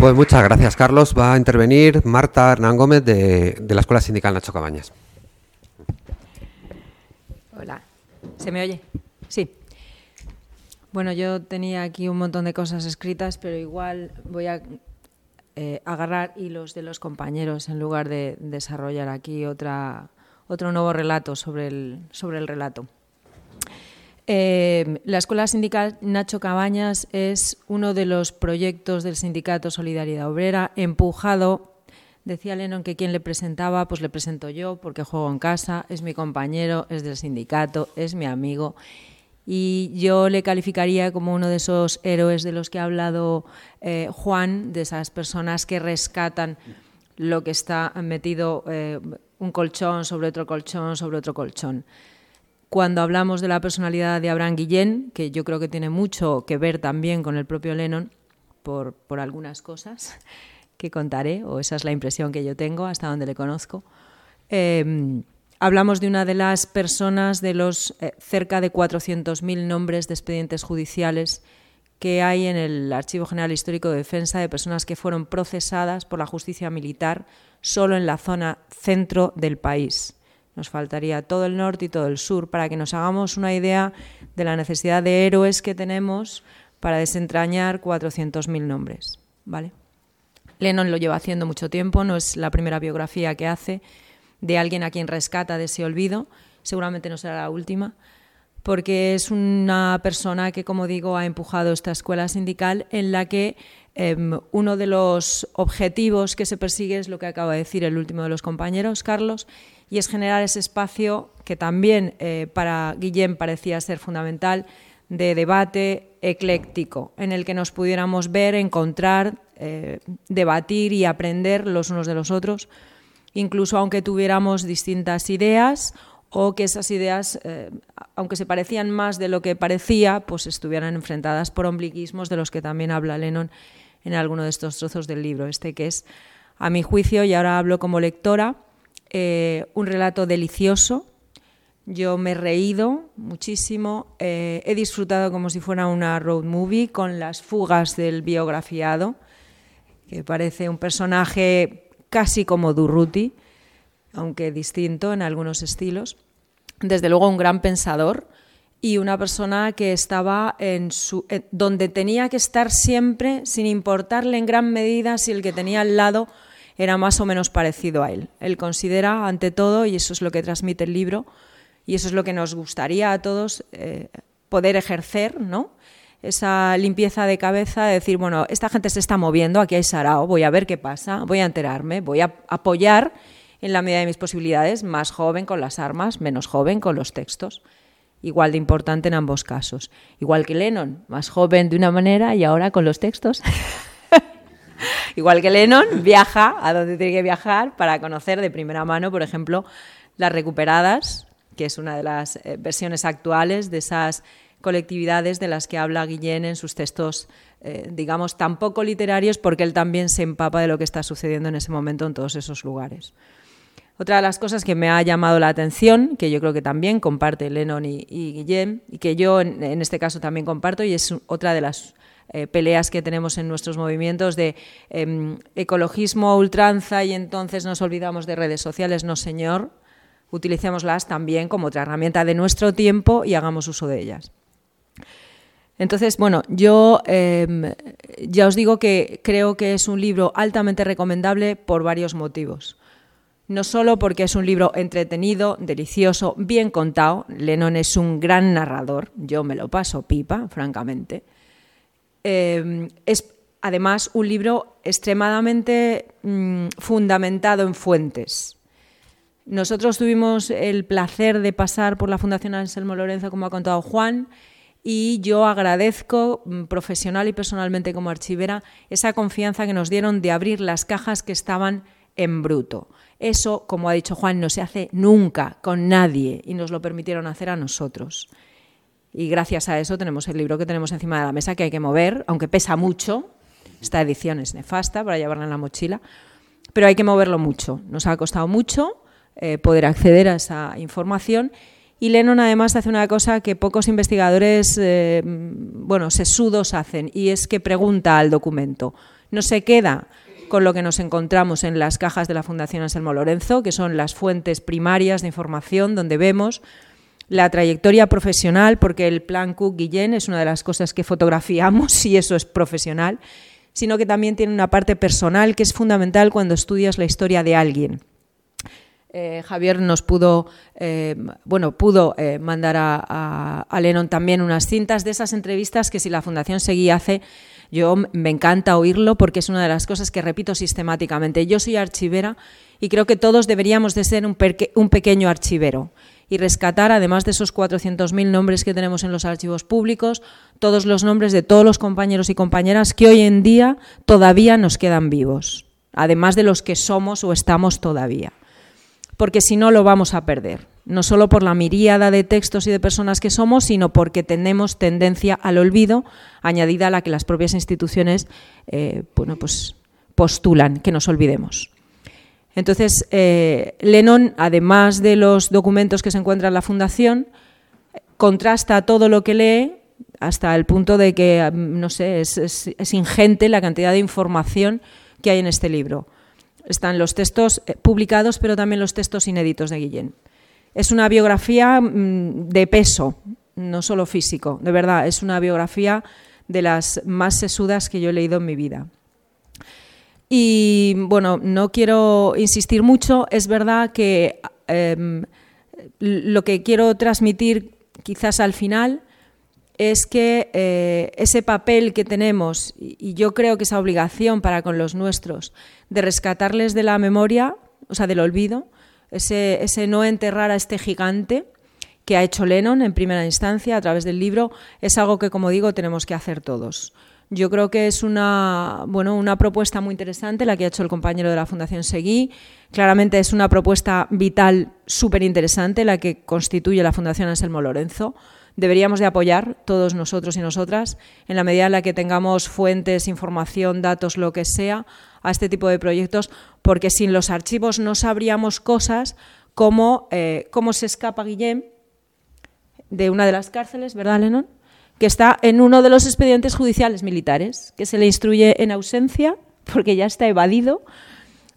Pues muchas gracias, Carlos. Va a intervenir Marta Hernán Gómez de, la Escuela Sindical Nacho Cabañas. Hola, ¿se me oye? Sí. Bueno, yo tenía aquí un montón de cosas escritas, pero igual voy a eh, agarrar hilos de los compañeros en lugar de desarrollar aquí otra, otro nuevo relato sobre el, sobre el relato. Eh, la Escuela Sindical Nacho Cabañas es uno de los proyectos del Sindicato Solidaridad Obrera, empujado, decía Lennon que quien le presentaba, pues le presento yo, porque juego en casa, es mi compañero, es del sindicato, es mi amigo. Y yo le calificaría como uno de esos héroes de los que ha hablado eh, Juan, de esas personas que rescatan lo que está metido eh, un colchón sobre otro colchón sobre otro colchón cuando hablamos de la personalidad de Abraham Guillén, que yo creo que tiene mucho que ver también con el propio Lennon, por, algunas cosas que contaré, o esa es la impresión que yo tengo hasta donde le conozco. Em, hablamos de una de las personas de los eh, cerca de 400.000 nombres de expedientes judiciales que hay en el Archivo General Histórico de Defensa de personas que fueron procesadas por la justicia militar solo en la zona centro del país. Nos faltaría todo el norte y todo el sur para que nos hagamos una idea de la necesidad de héroes que tenemos para desentrañar 400.000 nombres. ¿vale? Lennon lo lleva haciendo mucho tiempo, no es la primera biografía que hace de alguien a quien rescata de ese olvido, seguramente no será la última, porque es una persona que, como digo, ha empujado esta escuela sindical en la que em, uno de los objetivos que se persigue es lo que acaba de decir el último de los compañeros, Carlos, y es generar ese espacio que también eh, para Guillén parecía ser fundamental de debate ecléctico, en el que nos pudiéramos ver, encontrar, eh, debatir y aprender los unos de los otros, incluso aunque tuviéramos distintas ideas o que esas ideas, eh, aunque se parecían más de lo que parecía, pues estuvieran enfrentadas por ombliguismos de los que también habla Lennon en alguno de estos trozos del libro, este que es, a mi juicio, y ahora hablo como lectora, eh, un relato delicioso. Yo me he reído muchísimo, eh, he disfrutado como si fuera una road movie con las fugas del biografiado, que parece un personaje casi como Durruti, aunque distinto en algunos estilos. Desde luego un gran pensador y una persona que estaba en su donde tenía que estar siempre sin importarle en gran medida si el que tenía al lado era más o menos parecido a él. Él considera ante todo y eso es lo que transmite el libro y eso es lo que nos gustaría a todos eh, poder ejercer, ¿no? Esa limpieza de cabeza de decir, bueno, esta gente se está moviendo, aquí hay sarao, voy a ver qué pasa, voy a enterarme, voy a apoyar en la medida de mis posibilidades, más joven con las armas, menos joven con los textos igual de importante en ambos casos. Igual que Lennon, más joven de una manera y ahora con los textos. igual que Lennon, viaja a donde tiene que viajar para conocer de primera mano, por ejemplo, las recuperadas, que es una de las eh, versiones actuales de esas colectividades de las que habla Guillén en sus textos, eh, digamos, tan poco literarios, porque él también se empapa de lo que está sucediendo en ese momento en todos esos lugares. Otra de las cosas que me ha llamado la atención, que yo creo que también comparte Lennon y, Guillem, y que yo en, este caso también comparto, y es otra de las eh, peleas que tenemos en nuestros movimientos de em, ecologismo ultranza y entonces nos olvidamos de redes sociales. No, señor, utilicémoslas también como otra herramienta de nuestro tiempo y hagamos uso de ellas. Entonces, bueno, yo em, ya os digo que creo que es un libro altamente recomendable por varios motivos. No solo porque es un libro entretenido, delicioso, bien contado, Lennon es un gran narrador, yo me lo paso pipa, francamente, eh, es además un libro extremadamente mm, fundamentado en fuentes. Nosotros tuvimos el placer de pasar por la Fundación Anselmo Lorenzo, como ha contado Juan, y yo agradezco mm, profesional y personalmente como archivera esa confianza que nos dieron de abrir las cajas que estaban en bruto. Eso, como ha dicho Juan, no se hace nunca con nadie y nos lo permitieron hacer a nosotros. Y gracias a eso tenemos el libro que tenemos encima de la mesa que hay que mover, aunque pesa mucho. Esta edición es nefasta para llevarla en la mochila, pero hay que moverlo mucho. Nos ha costado mucho eh, poder acceder a esa información. Y Lennon además hace una cosa que pocos investigadores, eh, bueno, sesudos hacen, y es que pregunta al documento. No se queda con lo que nos encontramos en las cajas de la Fundación Anselmo Lorenzo, que son las fuentes primarias de información donde vemos la trayectoria profesional, porque el plan Cook-Guillén es una de las cosas que fotografiamos y eso es profesional, sino que también tiene una parte personal que es fundamental cuando estudias la historia de alguien. Eh, Javier nos pudo, eh, bueno, pudo eh, mandar a, a, Lennon también unas cintas de esas entrevistas que si la Fundación seguía hace yo me encanta oírlo porque es una de las cosas que repito sistemáticamente. Yo soy archivera y creo que todos deberíamos de ser un pequeño archivero y rescatar, además de esos 400.000 nombres que tenemos en los archivos públicos, todos los nombres de todos los compañeros y compañeras que hoy en día todavía nos quedan vivos, además de los que somos o estamos todavía. Porque si no, lo vamos a perder no solo por la miríada de textos y de personas que somos, sino porque tenemos tendencia al olvido, añadida a la que las propias instituciones eh, bueno, pues postulan que nos olvidemos. Entonces, eh, Lennon, además de los documentos que se encuentran en la Fundación, contrasta todo lo que lee hasta el punto de que, no sé, es, es ingente la cantidad de información que hay en este libro. Están los textos eh, publicados, pero también los textos inéditos de Guillén. Es una biografía mm, de peso, no solo físico, de verdad, es una biografía de las más sesudas que yo he leído en mi vida. Y bueno, no quiero insistir mucho, es verdad que em, lo que quiero transmitir quizás al final es que eh, ese papel que tenemos, y yo creo que esa obligación para con los nuestros, de rescatarles de la memoria, o sea, del olvido, ese, no enterrar a este gigante que ha hecho Lennon en primera instancia a través del libro, es algo que, como digo, tenemos que hacer todos. Yo creo que es una, bueno, una propuesta muy interesante la que ha hecho el compañero de la Fundación Seguí. Claramente es una propuesta vital súper interesante la que constituye la Fundación Anselmo Lorenzo. Deberíamos de apoyar todos nosotros y nosotras en la medida en la que tengamos fuentes, información, datos, lo que sea, a este tipo de proyectos, porque sin los archivos no sabríamos cosas como eh, cómo se escapa Guillem de una de las cárceles, ¿verdad, Lennon? Que está en uno de los expedientes judiciales militares, que se le instruye en ausencia, porque ya está evadido.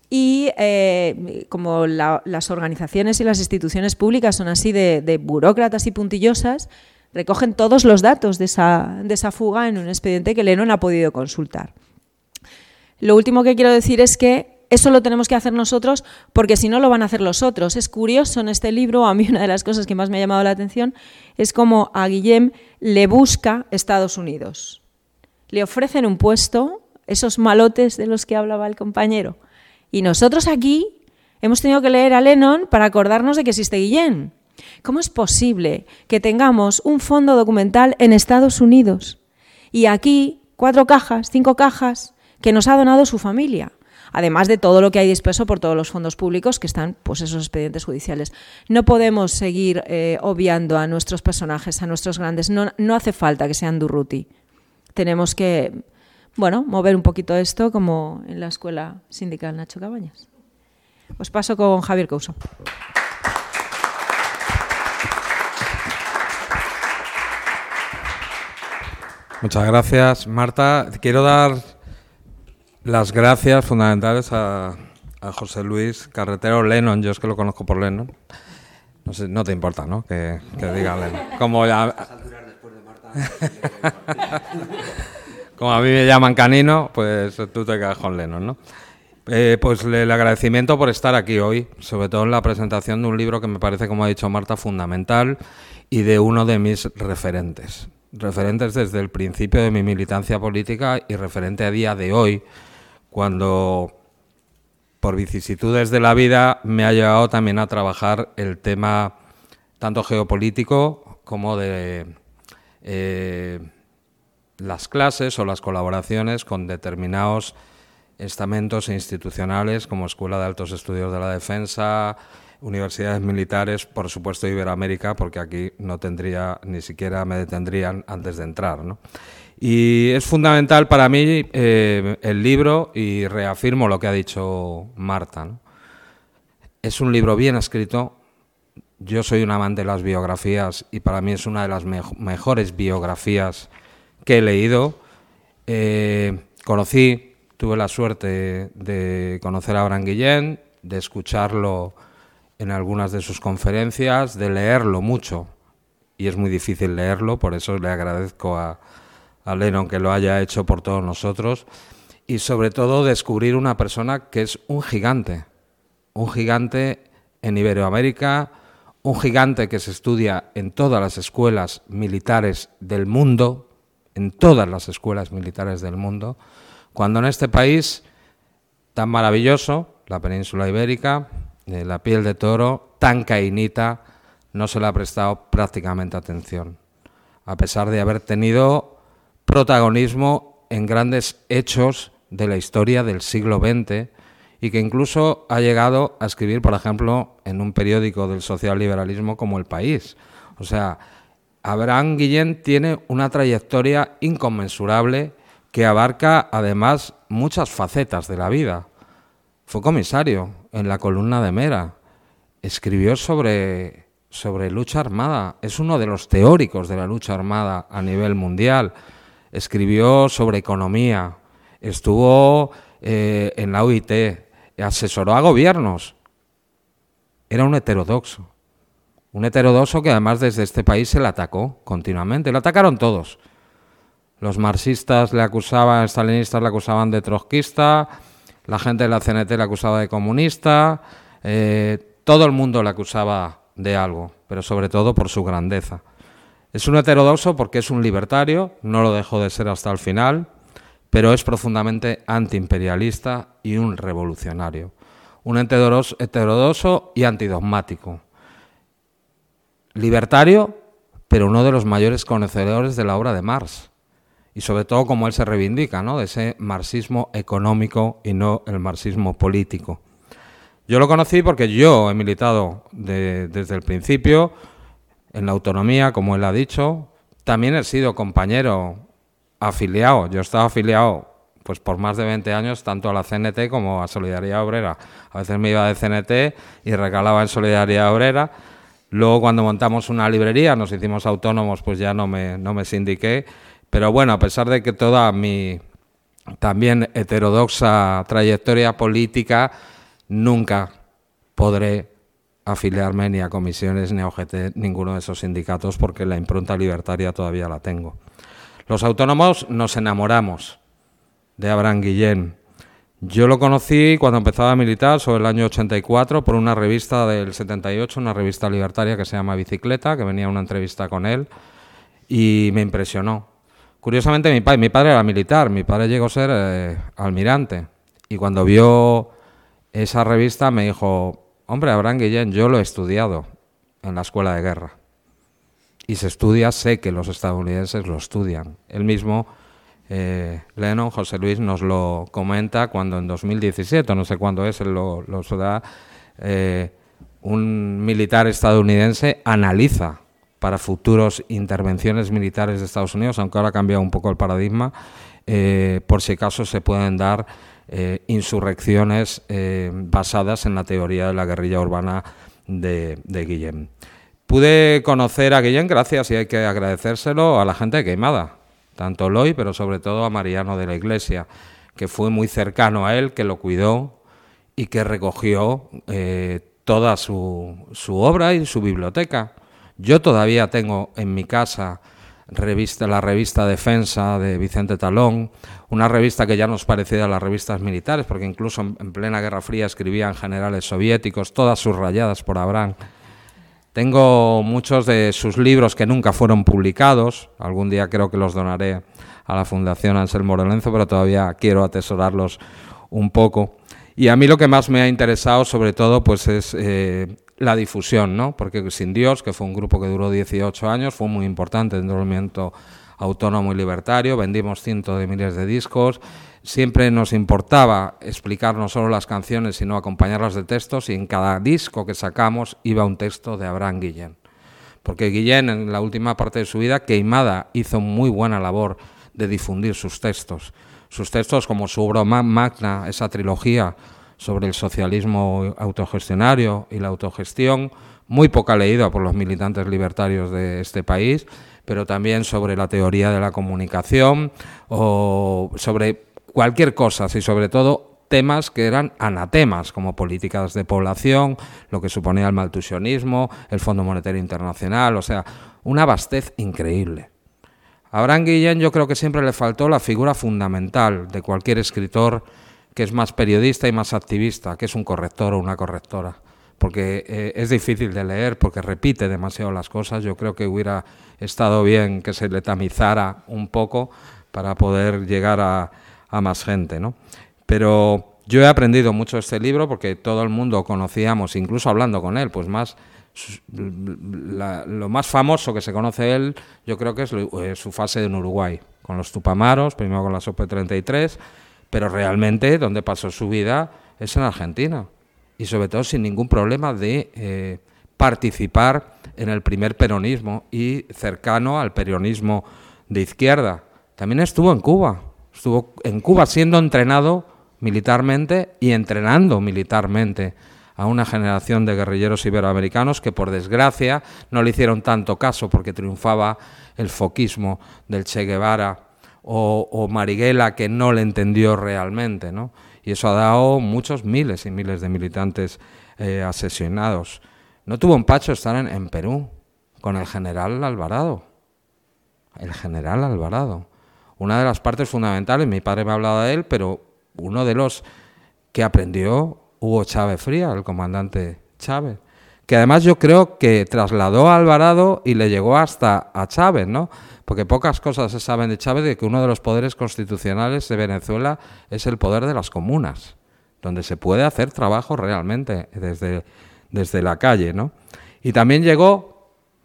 Y eh, como las organizaciones y las instituciones públicas son así de, de burócratas y puntillosas, recogen todos los datos de esa, de esa fuga en un expediente que Lennon ha podido consultar. Lo último que quiero decir es que eso lo tenemos que hacer nosotros porque si no lo van a hacer los otros. Es curioso en este libro, a mí una de las cosas que más me ha llamado la atención es como a Guillem le busca Estados Unidos. Le ofrecen un puesto, esos malotes de los que hablaba el compañero. Y nosotros aquí hemos tenido que leer a Lennon para acordarnos de que existe Guillem. ¿Cómo es posible que tengamos un fondo documental en Estados Unidos y aquí cuatro cajas, cinco cajas que nos ha donado su familia? Además de todo lo que hay disperso por todos los fondos públicos que están, pues esos expedientes judiciales. No podemos seguir eh, obviando a nuestros personajes, a nuestros grandes. No, no hace falta que sean Durruti. Tenemos que, bueno, mover un poquito esto como en la escuela sindical Nacho Cabañas. Os paso con Javier Couso. Muchas gracias, Marta. Quiero dar las gracias fundamentales a, José Luis Carretero Lennon, yo es que lo conozco por Lennon. No, sé, no te importa, ¿no? Que, diga Lennon. Como, ya... Como a mí me llaman canino, pues tú te quedas con Lennon, ¿no? Eh, pues el agradecimiento por estar aquí hoy, sobre todo en la presentación de un libro que me parece, como ha dicho Marta, fundamental y de uno de mis referentes. Referentes desde el principio de mi militancia política y referente a día de hoy, cuando por vicisitudes de la vida me ha llevado también a trabajar el tema tanto geopolítico como de eh, las clases o las colaboraciones con determinados estamentos institucionales como Escuela de Altos Estudios de la Defensa, universidades militares, por supuesto Iberoamérica, porque aquí no tendría, ni siquiera me detendrían antes de entrar. ¿no? Y es fundamental para mí eh, el libro, y reafirmo lo que ha dicho Marta. Es un libro bien escrito. Yo soy un amante de las biografías y para mí es una de las mejores biografías que he leído. Eh, conocí, tuve la suerte de conocer a Abraham Guillén, de escucharlo en algunas de sus conferencias, de leerlo mucho. Y es muy difícil leerlo, por eso le agradezco a, a Lennon que lo haya hecho por todos nosotros. Y sobre todo descubrir una persona que es un gigante, un gigante en Iberoamérica, un gigante que se estudia en todas las escuelas militares del mundo, en todas las escuelas militares del mundo, cuando en este país tan maravilloso, la península ibérica, eh, la piel de toro, tan cainita, no se le ha prestado prácticamente atención, a pesar de haber tenido protagonismo en grandes hechos de la historia del siglo XX y que incluso ha llegado a escribir, por ejemplo, en un periódico del socialliberalismo como El País. O sea, Abraham Guillén tiene una trayectoria inconmensurable que abarca además muchas facetas de la vida. Fue comisario en la columna de Mera, escribió sobre, sobre lucha armada, es uno de los teóricos de la lucha armada a nivel mundial escribió sobre economía, estuvo eh, en la OIT, asesoró a gobiernos. Era un heterodoxo. Un heterodoxo que además desde este país se le atacó continuamente. Lo atacaron todos. Los marxistas le acusaban, stalinistas le acusaban de trotskista, la gente de la CNT le acusaba de comunista, eh, todo el mundo le acusaba de algo, pero sobre todo por su grandeza. Es un heterodoxo porque es un libertario, no lo dejó de ser hasta el final, pero es profundamente antiimperialista y un revolucionario. Un heterodoxo y antidogmático. Libertario, pero uno de los mayores conocedores de la obra de Marx. Y sobre todo como él se reivindica, ¿no? de ese marxismo económico y no el marxismo político. Yo lo conocí porque yo he militado desde el principio, en la autonomía, como él ha dicho. También he sido compañero afiliado. Yo he estado afiliado pues por más de 20 años tanto a la CNT como a Solidaridad Obrera. A veces me iba de CNT y recalaba en Solidaridad Obrera. Luego cuando montamos una librería, nos hicimos autónomos, pues ya no me, no me sindiqué. Pero bueno, a pesar de que toda mi también heterodoxa trayectoria política, nunca podré afiliarme ni a comisiones ni a OGT, ninguno de esos sindicatos, porque la impronta libertaria todavía la tengo. Los autónomos nos enamoramos de Abraham Guillén. Yo lo conocí cuando empezaba a militar, sobre el año 84, por una revista del 78, una revista libertaria que se llama Bicicleta, que venía una entrevista con él, y me impresionó. Curiosamente, mi, padre, mi padre era militar, mi padre llegó a ser eh, almirante, y cuando vio esa revista me dijo, hombre, Abraham Guillén, yo lo he estudiado en la escuela de guerra. Y se estudia, sé que los estadounidenses lo estudian. Él mismo eh, Lennon, José Luis, nos lo comenta cuando en 2017, no sé cuándo es, lo, lo da, eh, un militar estadounidense analiza para futuros intervenciones militares de Estados Unidos, aunque ahora ha cambiado un poco el paradigma, eh, por si acaso se pueden dar insurrecciones basadas en la teoría de la guerrilla urbana de, Guillem. Pude conocer a Guillem gracias, y hay que agradecérselo, a la gente de Queimada tanto Loy, pero sobre todo a Mariano de la Iglesia, que fue muy cercano a él, que lo cuidó y que recogió eh, toda su, su, obra y su biblioteca. Yo todavía tengo en mi casa revista, la revista Defensa de Vicente Talón, una revista que ya nos parecía a las revistas militares, porque incluso en, en plena Guerra Fría escribían generales soviéticos, todas subrayadas por Abraham. Tengo muchos de sus libros que nunca fueron publicados. Algún día creo que los donaré a la Fundación Anselmo Lorenzo, pero todavía quiero atesorarlos un poco. Y a mí lo que más me ha interesado, sobre todo, pues es eh, la difusión, ¿no? Porque Sin Dios, que fue un grupo que duró 18 años, fue muy importante dentro del movimiento autónomo y libertario. Vendimos cientos de miles de discos siempre nos importaba explicar no solo las canciones, sino acompañarlas de textos, y en cada disco que sacamos iba un texto de Abraham Guillén. Porque Guillén, en la última parte de su vida, Queimada, hizo muy buena labor de difundir sus textos. Sus textos, como su obra magna, esa trilogía sobre el socialismo autogestionario y la autogestión, muy poca leída por los militantes libertarios de este país, pero también sobre la teoría de la comunicación o sobre cualquier cosa, y sobre todo temas que eran anatemas, como políticas de población, lo que suponía el maltusionismo, el Fondo Monetario Internacional, o sea, una vastez increíble. A Abraham Guillén yo creo que siempre le faltó la figura fundamental de cualquier escritor que es más periodista y más activista, que es un corrector o una correctora, porque eh, es difícil de leer, porque repite demasiado las cosas. Yo creo que hubiera estado bien que se le tamizara un poco para poder llegar a, más gente, ¿no? Pero yo he aprendido mucho este libro porque todo el mundo conocíamos, incluso hablando con él, pues más lo más famoso que se conoce él, yo creo que es eh, su fase en Uruguay, con los Tupamaros, primero con la SOP 33, pero realmente donde pasó su vida es en Argentina. Y sobre todo sin ningún problema de eh, participar en el primer peronismo y cercano al peronismo de izquierda. También estuvo en Cuba, Estuvo en Cuba siendo entrenado militarmente y entrenando militarmente a una generación de guerrilleros iberoamericanos que por desgracia no le hicieron tanto caso porque triunfaba el foquismo del Che Guevara o, Marighella que no le entendió realmente, ¿no? Y eso ha dado muchos miles y miles de militantes eh, asesinados. No tuvo empacho estar en, en Perú con el general Alvarado. El general Alvarado una de las partes fundamentales, mi padre me ha hablado de él, pero uno de los que aprendió Hugo Chávez Fría, el comandante Chávez, que además yo creo que trasladó a Alvarado y le llegó hasta a Chávez, ¿no? Porque pocas cosas se saben de Chávez, de que uno de los poderes constitucionales de Venezuela es el poder de las comunas, donde se puede hacer trabajo realmente desde, desde la calle, ¿no? Y también llegó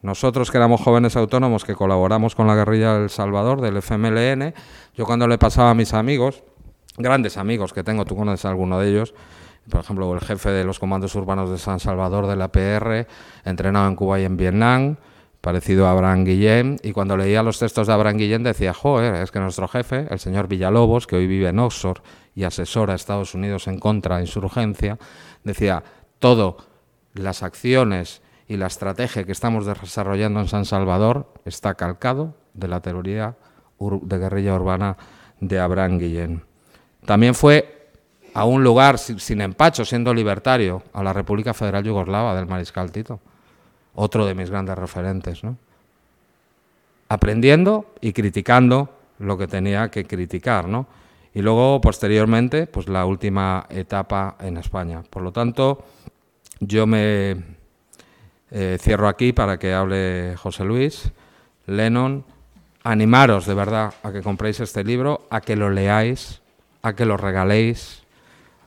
nosotros que éramos jóvenes autónomos que colaboramos con la guerrilla del Salvador, del FMLN, yo cuando le pasaba a mis amigos, grandes amigos que tengo, tú conoces a alguno de ellos, por ejemplo, el jefe de los comandos urbanos de San Salvador de la PR, entrenado en Cuba y en Vietnam, parecido a Abraham Guillén, y cuando leía los textos de Abraham Guillén decía, joder, es que nuestro jefe, el señor Villalobos, que hoy vive en Oxford y asesora a Estados Unidos en contra de insurgencia, decía, todo, las acciones y la estrategia que estamos desarrollando en San Salvador está calcado de la teoría de guerrilla urbana de Abraham Guillén. También fue a un lugar sin, empacho, siendo libertario, a la República Federal Yugoslava del Mariscal Tito. Otro de mis grandes referentes. Aprendiendo y criticando lo que tenía que criticar, ¿no? Y luego, posteriormente, pues la última etapa en España. Por lo tanto, yo me eh, cierro aquí para que hable José Luis, Lennon. Animaros de verdad a que compréis este libro, a que lo leáis, a que lo regaléis,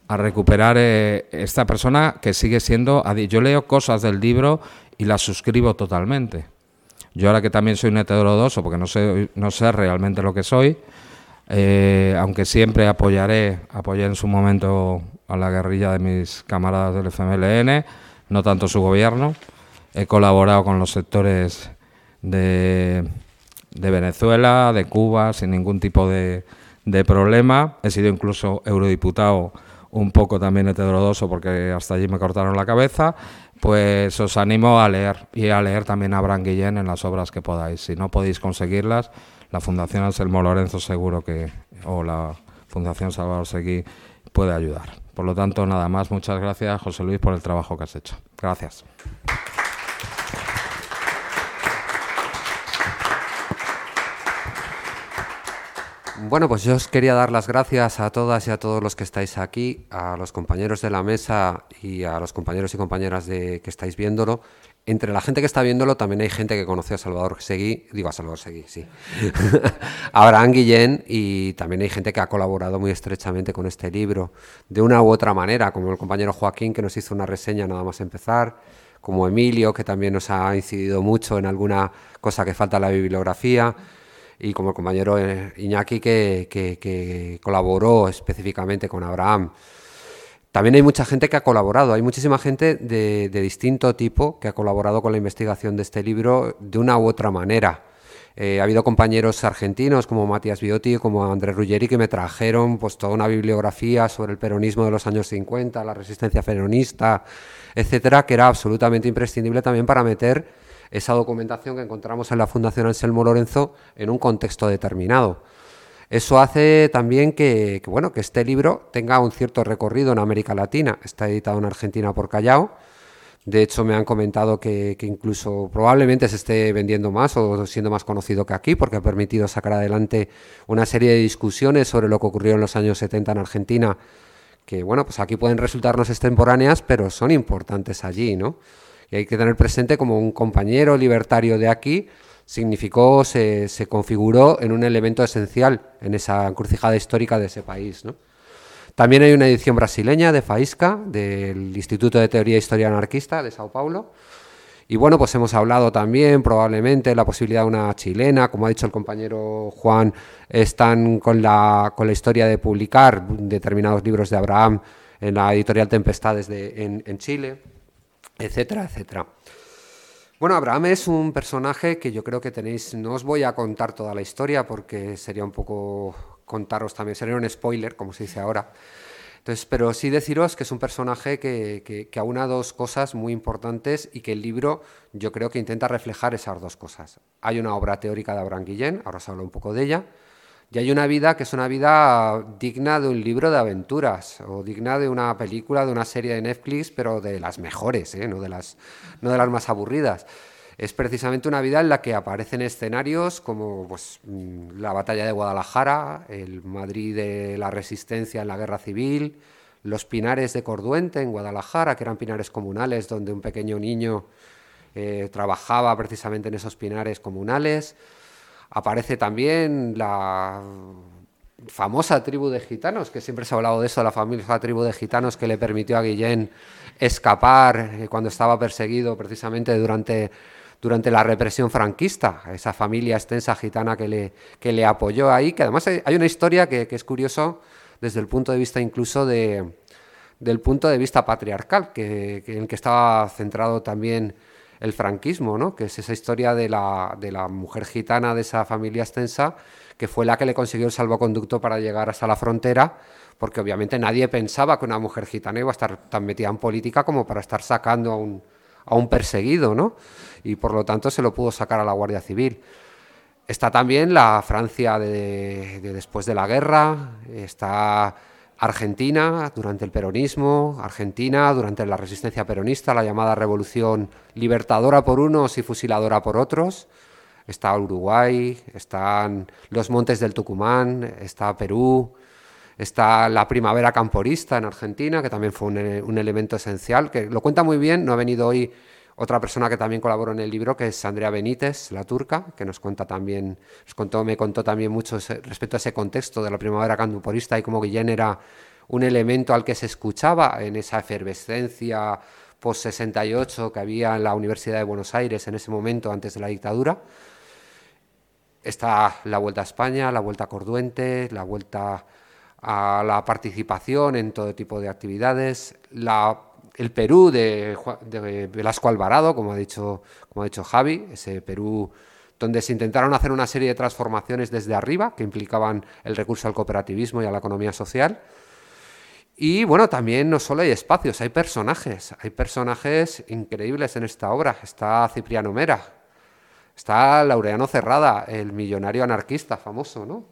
a recuperar eh, esta persona que sigue siendo... Yo leo cosas del libro y las suscribo totalmente. Yo ahora que también soy un heterodoso, porque no sé, no sé realmente lo que soy, eh, aunque siempre apoyaré, apoyé en su momento a la guerrilla de mis camaradas del FMLN, no tanto su gobierno. He colaborado con los sectores de, de Venezuela, de Cuba, sin ningún tipo de, de problema. He sido incluso eurodiputado un poco también heterodoso porque hasta allí me cortaron la cabeza, pues os animo a leer y a leer también a Abraham Guillén en las obras que podáis. Si no podéis conseguirlas, la Fundación Anselmo Lorenzo seguro que, o la Fundación Salvador Seguí puede ayudar. Por lo tanto, nada más. Muchas gracias, José Luis, por el trabajo que has hecho. Gracias. Bueno, pues yo os quería dar las gracias a todas y a todos los que estáis aquí, a los compañeros de la mesa y a los compañeros y compañeras de que estáis viéndolo. Entre la gente que está viéndolo también hay gente que conoce a Salvador Seguí, digo a Salvador Seguí, sí, a Abraham Guillén y también hay gente que ha colaborado muy estrechamente con este libro de una u otra manera, como el compañero Joaquín que nos hizo una reseña nada más empezar, como Emilio que también nos ha incidido mucho en alguna cosa que falta en la bibliografía y como el compañero eh, Iñaki que, colaboró específicamente con Abraham. También hay mucha gente que ha colaborado, hay muchísima gente de, de, distinto tipo que ha colaborado con la investigación de este libro de una u otra manera. Eh, ha habido compañeros argentinos como Matías Biotti, como Andrés Ruggeri, que me trajeron pues, toda una bibliografía sobre el peronismo de los años 50, la resistencia peronista, etcétera, que era absolutamente imprescindible también para meter esa documentación que encontramos en la Fundación Anselmo Lorenzo en un contexto determinado. Eso hace también que, bueno, que este libro tenga un cierto recorrido en América Latina. Está editado en Argentina por Callao. De hecho, me han comentado que, que, incluso probablemente se esté vendiendo más o siendo más conocido que aquí, porque ha permitido sacar adelante una serie de discusiones sobre lo que ocurrió en los años 70 en Argentina, que bueno, pues aquí pueden resultarnos extemporáneas, pero son importantes allí, ¿no? Y hay que tener presente como un compañero libertario de aquí significó, se, se, configuró en un elemento esencial en esa encrucijada histórica de ese país. ¿no? También hay una edición brasileña de Faísca, del Instituto de Teoría e Historia Anarquista de Sao Paulo. Y bueno, pues hemos hablado también probablemente de la posibilidad de una chilena, como ha dicho el compañero Juan, están con la, con la historia de publicar determinados libros de Abraham en la editorial Tempestades de, en, en Chile etcétera, etcétera. Bueno, Abraham es un personaje que yo creo que tenéis, no os voy a contar toda la historia porque sería un poco contaros también, sería un spoiler, como se dice ahora. Entonces, pero sí deciros que es un personaje que, que, que aúna dos cosas muy importantes y que el libro yo creo que intenta reflejar esas dos cosas. Hay una obra teórica de Abraham Guillén, ahora os hablo un poco de ella, y hay una vida que es una vida digna de un libro de aventuras o digna de una película, de una serie de Netflix, pero de las mejores, ¿eh? no, de las, no de las más aburridas. Es precisamente una vida en la que aparecen escenarios como pues, la batalla de Guadalajara, el Madrid de la resistencia en la guerra civil, los pinares de Corduente en Guadalajara, que eran pinares comunales donde un pequeño niño eh, trabajaba precisamente en esos pinares comunales Aparece también la famosa tribu de gitanos, que siempre se ha hablado de eso, la famosa tribu de gitanos que le permitió a Guillén escapar eh, cuando estaba perseguido precisamente durante, durante la represión franquista, esa familia extensa gitana que le, que le apoyó ahí, que además hay, una historia que, que, es curioso desde el punto de vista incluso de, del punto de vista patriarcal, que, que en el que estaba centrado también el franquismo, ¿no? que es esa historia de la, de la mujer gitana de esa familia extensa, que fue la que le consiguió el salvoconducto para llegar hasta la frontera, porque obviamente nadie pensaba que una mujer gitana iba a estar tan metida en política como para estar sacando a un, a un perseguido, ¿no? y por lo tanto se lo pudo sacar a la Guardia Civil. Está también la Francia de, de después de la guerra, está Argentina durante el peronismo, Argentina durante la resistencia peronista, la llamada revolución libertadora por unos y fusiladora por otros. Está Uruguay, están los montes del Tucumán, está Perú, está la primavera camporista en Argentina, que también fue un, elemento esencial, que lo cuenta muy bien, no ha venido hoy otra persona que también colaboró en el libro, que es Andrea Benítez, la turca, que nos cuenta también, me contó también mucho respecto a ese contexto de la primavera camporista y cómo Guillén era un elemento al que se escuchaba en esa efervescencia post-68 que había en la Universidad de Buenos Aires en ese momento, antes de la dictadura. Está la Vuelta a España, la Vuelta a Corduente, la Vuelta a la participación en todo tipo de actividades, el Perú de, Velasco Alvarado, como ha, dicho, como ha dicho Javi, ese Perú donde se intentaron hacer una serie de transformaciones desde arriba que implicaban el recurso al cooperativismo y a la economía social. Y bueno, también no solo hay espacios, hay personajes, hay personajes increíbles en esta obra. Está Cipriano Mera, está Laureano Cerrada, el millonario anarquista famoso, ¿no?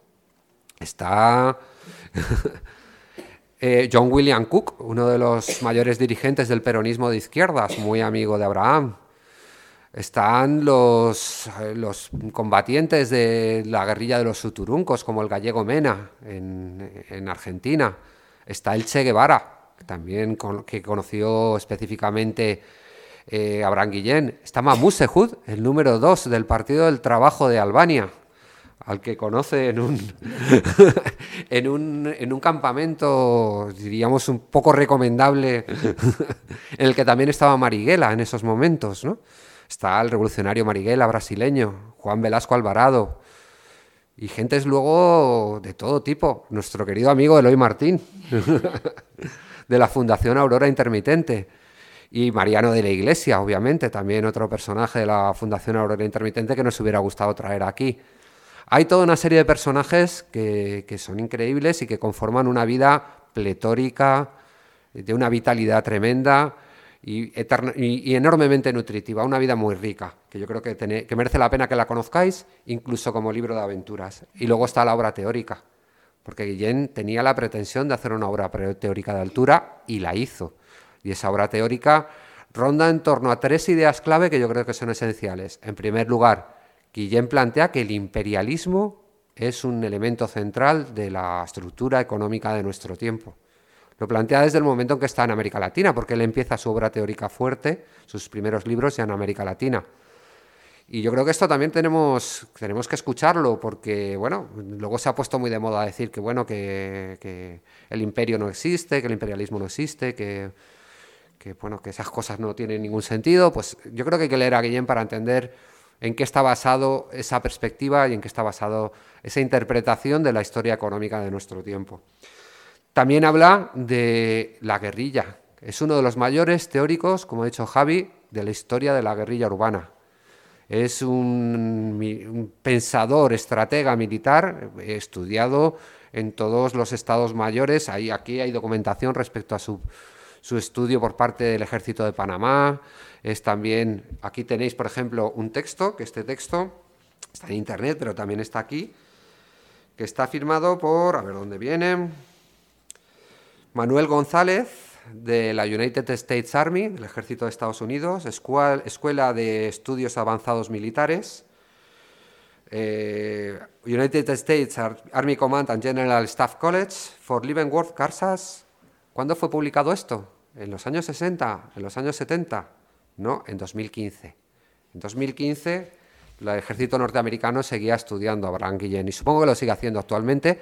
Está eh, John William Cook, uno de los mayores dirigentes del peronismo de izquierdas, muy amigo de Abraham. Están los, eh, los combatientes de la guerrilla de los suturuncos, como el gallego Mena en, en Argentina Está el Che Guevara, también que conoció específicamente eh, Abraham Guillén. Está Mahmoud Sehud, el número dos del Partido del Trabajo de Albania, al que conoce en un, en un, en un campamento, diríamos, un poco recomendable, en el que también estaba Marighella en esos momentos. ¿no? Está el revolucionario Marighella brasileño, Juan Velasco Alvarado, y gentes luego de todo tipo. Nuestro querido amigo Eloy Martín, de la Fundación Aurora Intermitente. Y Mariano de la Iglesia, obviamente, también otro personaje de la Fundación Aurora Intermitente que nos hubiera gustado traer aquí. Hay toda una serie de personajes que, son increíbles y que conforman una vida pletórica, de una vitalidad tremenda y, enormemente nutritiva, una vida muy rica, que yo creo que, que merece la pena que la conozcáis, incluso como libro de aventuras. Y luego está la obra teórica, porque Guillén tenía la pretensión de hacer una obra teórica de altura y la hizo. Y esa obra teórica ronda en torno a tres ideas clave que yo creo que son esenciales. En primer lugar, Guillén plantea que el imperialismo es un elemento central de la estructura económica de nuestro tiempo. Lo plantea desde el momento en que está en América Latina, porque él empieza su obra teórica fuerte, sus primeros libros ya en América Latina. Y yo creo que esto también tenemos, tenemos que escucharlo, porque bueno, luego se ha puesto muy de moda decir que bueno, que, el imperio no existe, que el imperialismo no existe, que, bueno, que esas cosas no tienen ningún sentido. Pues yo creo que hay que leer a Guillén para entender en qué está basado esa perspectiva y en qué está basado esa interpretación de la historia económica de nuestro tiempo. También habla de la guerrilla. Es uno de los mayores teóricos, como ha dicho Javi, de la historia de la guerrilla urbana. Es un, pensador, estratega militar, estudiado en todos los estados mayores. Ahí, aquí hay documentación respecto a su, su estudio por parte del Ejército de Panamá. Es también, aquí tenéis, por ejemplo, un texto, que este texto está en internet, pero también está aquí, que está firmado por, a ver dónde viene, Manuel González, de la United States Army, del Ejército de Estados Unidos, Escuela de Estudios Avanzados Militares, eh, United States Army Command and General Staff College for Leavenworth, Kansas. ¿Cuándo fue publicado esto? ¿En los años 60? ¿En los años 70? No, en 2015. En 2015 el ejército norteamericano seguía estudiando a Abraham Guillén y supongo que lo sigue haciendo actualmente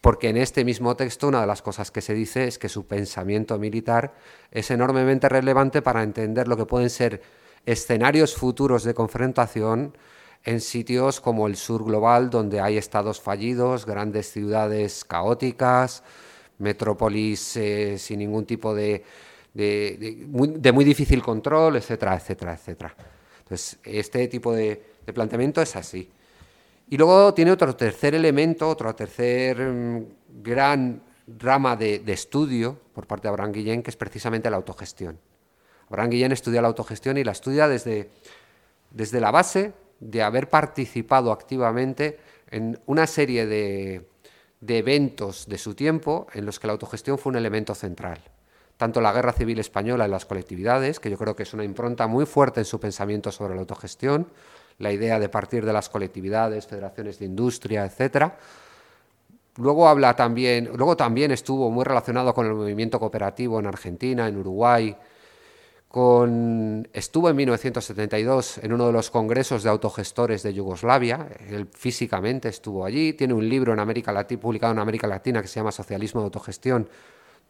porque en este mismo texto una de las cosas que se dice es que su pensamiento militar es enormemente relevante para entender lo que pueden ser escenarios futuros de confrontación en sitios como el sur global, donde hay estados fallidos, grandes ciudades caóticas, metrópolis eh, sin ningún tipo de, de, muy, difícil control, etcétera, etcétera, etcétera. Entonces, este tipo de planteamiento es así. Y luego tiene otro tercer elemento, otro tercer mm, gran rama de, estudio por parte de Abraham Guillén, que es precisamente la autogestión. Abraham Guillén estudia la autogestión y la estudia desde, desde la base de haber participado activamente en una serie de, de eventos de su tiempo en los que la autogestión fue un elemento central. Tanto la Guerra Civil Española en las colectividades, que yo creo que es una impronta muy fuerte en su pensamiento sobre la autogestión, la idea de partir de las colectividades, federaciones de industria, etcétera. Luego habla también, luego también estuvo muy relacionado con el movimiento cooperativo en Argentina, en Uruguay, con, estuvo en 1972 en uno de los congresos de autogestores de Yugoslavia, él físicamente estuvo allí, tiene un libro en América Latina, publicado en América Latina que se llama Socialismo de Autogestión,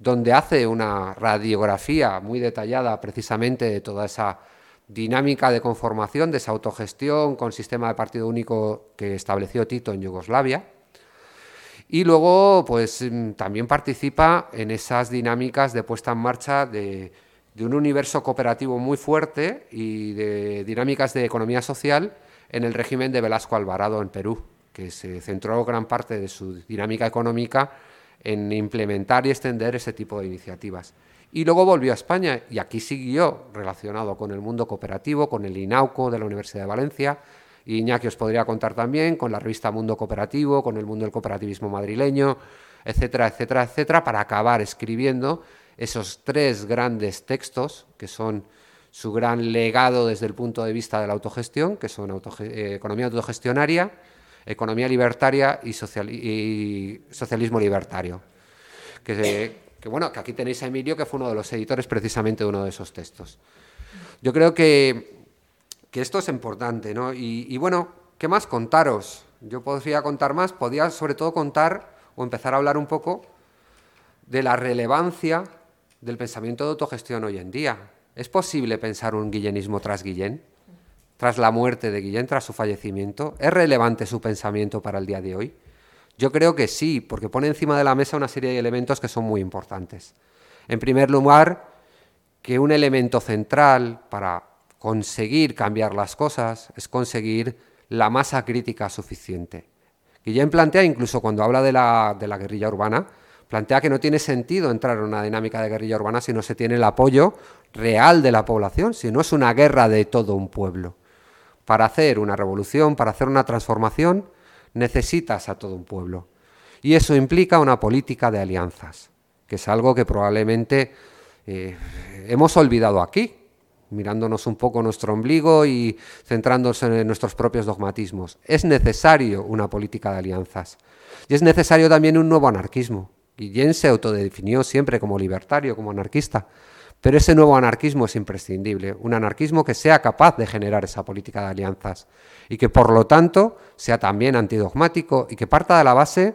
donde hace una radiografía muy detallada precisamente de toda esa dinámica de conformación, de esa autogestión con sistema de partido único que estableció Tito en Yugoslavia. Y luego, pues también participa en esas dinámicas de puesta en marcha de de un universo cooperativo muy fuerte y de dinámicas de economía social en el régimen de Velasco Alvarado en Perú, que se centró gran parte de su dinámica económica en implementar y extender ese tipo de iniciativas. Y luego volvió a España y aquí siguió relacionado con el mundo cooperativo, con el INAUCO de la Universidad de Valencia, y Iñaki os podría contar también con la revista Mundo Cooperativo, con el mundo del cooperativismo madrileño, etcétera, etcétera, etcétera, para acabar escribiendo esos tres grandes textos, que son su gran legado desde el punto de vista de la autogestión, que son eh, economía autogestionaria, economía libertaria y, socialismo libertario. Que, bueno, que aquí tenéis a Emilio, que fue uno de los editores precisamente de uno de esos textos. Yo creo que, esto es importante, ¿no? Y, y, bueno, ¿qué más contaros? Yo podría contar más, podría sobre todo contar o empezar a hablar un poco de la relevancia del pensamiento de autogestión hoy en día. ¿Es posible pensar un guillenismo tras Guillén? Tras la muerte de Guillén, tras su fallecimiento. ¿Es relevante su pensamiento para el día de hoy? Yo creo que sí, porque pone encima de la mesa una serie de elementos que son muy importantes. En primer lugar, que un elemento central para conseguir cambiar las cosas es conseguir la masa crítica suficiente. Guillén plantea, incluso cuando habla de la, de la guerrilla urbana, plantea que no tiene sentido entrar en una dinámica de guerrilla urbana si no se tiene el apoyo real de la población, si no es una guerra de todo un pueblo. Para hacer una revolución, para hacer una transformación, necesitas a todo un pueblo. Y eso implica una política de alianzas, que es algo que probablemente eh, hemos olvidado aquí, mirándonos un poco nuestro ombligo y centrándonos en nuestros propios dogmatismos. Es necesario una política de alianzas. Y es necesario también un nuevo anarquismo. Guillén se autodefinió siempre como libertario, como anarquista, pero ese nuevo anarquismo es imprescindible, un anarquismo que sea capaz de generar esa política de alianzas y que por lo tanto sea también antidogmático y que parta de la base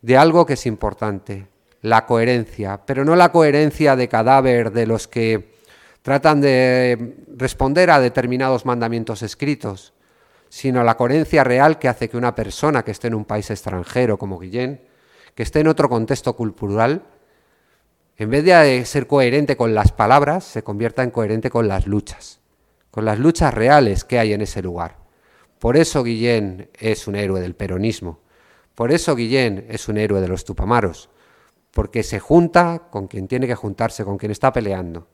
de algo que es importante, la coherencia, pero no la coherencia de cadáver de los que tratan de responder a determinados mandamientos escritos, sino la coherencia real que hace que una persona que esté en un país extranjero como Guillén que esté en otro contexto cultural, en vez de ser coherente con las palabras, se convierta en coherente con las luchas, con las luchas reales que hay en ese lugar. Por eso Guillén es un héroe del peronismo, por eso Guillén es un héroe de los tupamaros, porque se junta con quien tiene que juntarse, con quien está peleando.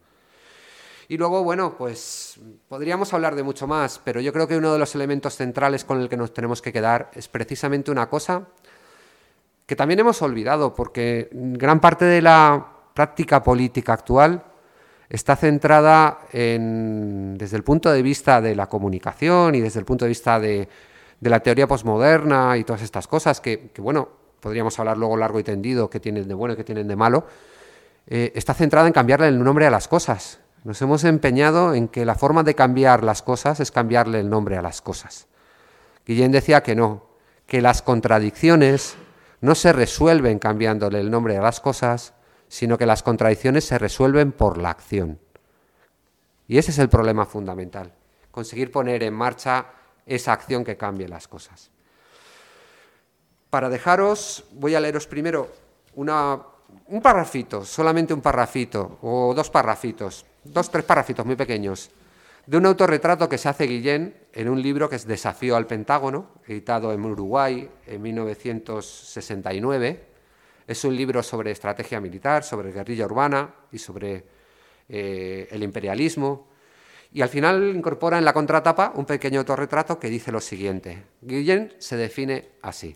Y luego, bueno, pues podríamos hablar de mucho más, pero yo creo que uno de los elementos centrales con el que nos tenemos que quedar es precisamente una cosa que también hemos olvidado, porque gran parte de la práctica política actual está centrada en, desde el punto de vista de la comunicación y desde el punto de vista de, la teoría posmoderna y todas estas cosas, que, bueno, podríamos hablar luego largo y tendido, que tienen de bueno y que tienen de malo, eh, está centrada en cambiarle el nombre a las cosas. Nos hemos empeñado en que la forma de cambiar las cosas es cambiarle el nombre a las cosas. Guillén decía que no, que las contradicciones no se resuelven cambiándole el nombre a las cosas, sino que las contradicciones se resuelven por la acción. Y ese es el problema fundamental, conseguir poner en marcha esa acción que cambie las cosas. Para dejaros, voy a leeros primero un parrafito, solamente un parrafito, o dos parrafitos, dos, tres parrafitos muy pequeños, de un autorretrato que se hace Guillén en un libro que es Desafío al Pentágono, editado en Uruguay en 1969. Es un libro sobre estrategia militar, sobre guerrilla urbana y sobre eh, el imperialismo. Y al final incorpora en la contratapa un pequeño autorretrato que dice lo siguiente. Guillén se define así.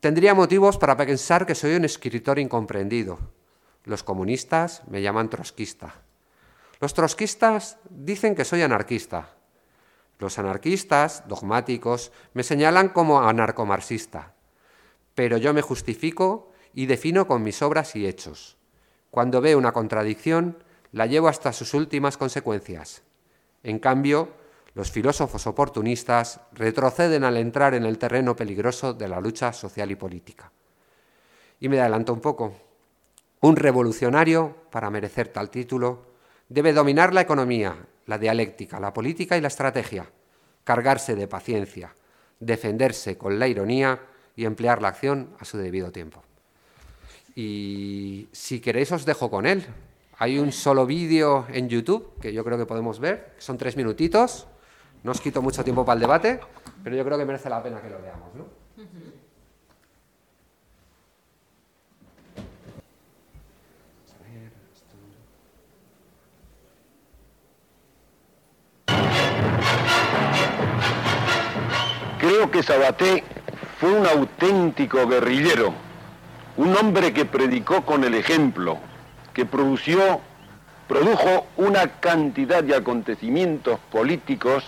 Tendría motivos para pensar que soy un escritor incomprendido. Los comunistas me llaman trotskista. Los trotskistas dicen que soy anarquista. Los anarquistas, dogmáticos, me señalan como anarcomarxista. Pero yo me justifico y defino con mis obras y hechos. Cuando veo una contradicción, la llevo hasta sus últimas consecuencias. En cambio, los filósofos oportunistas retroceden al entrar en el terreno peligroso de la lucha social y política. Y me adelanto un poco. Un revolucionario, para merecer tal título, debe dominar la economía, la dialéctica, la política y la estrategia, cargarse de paciencia, defenderse con la ironía y emplear la acción a su debido tiempo. Y si queréis os dejo con él. Hay un solo vídeo en YouTube que yo creo que podemos ver, son tres minutitos, no os quito mucho tiempo para el debate, pero yo creo que merece la pena que lo veamos. ¿no? Creo que Sabaté fue un auténtico guerrillero, un hombre que predicó con el ejemplo, que produció, produjo una cantidad de acontecimientos políticos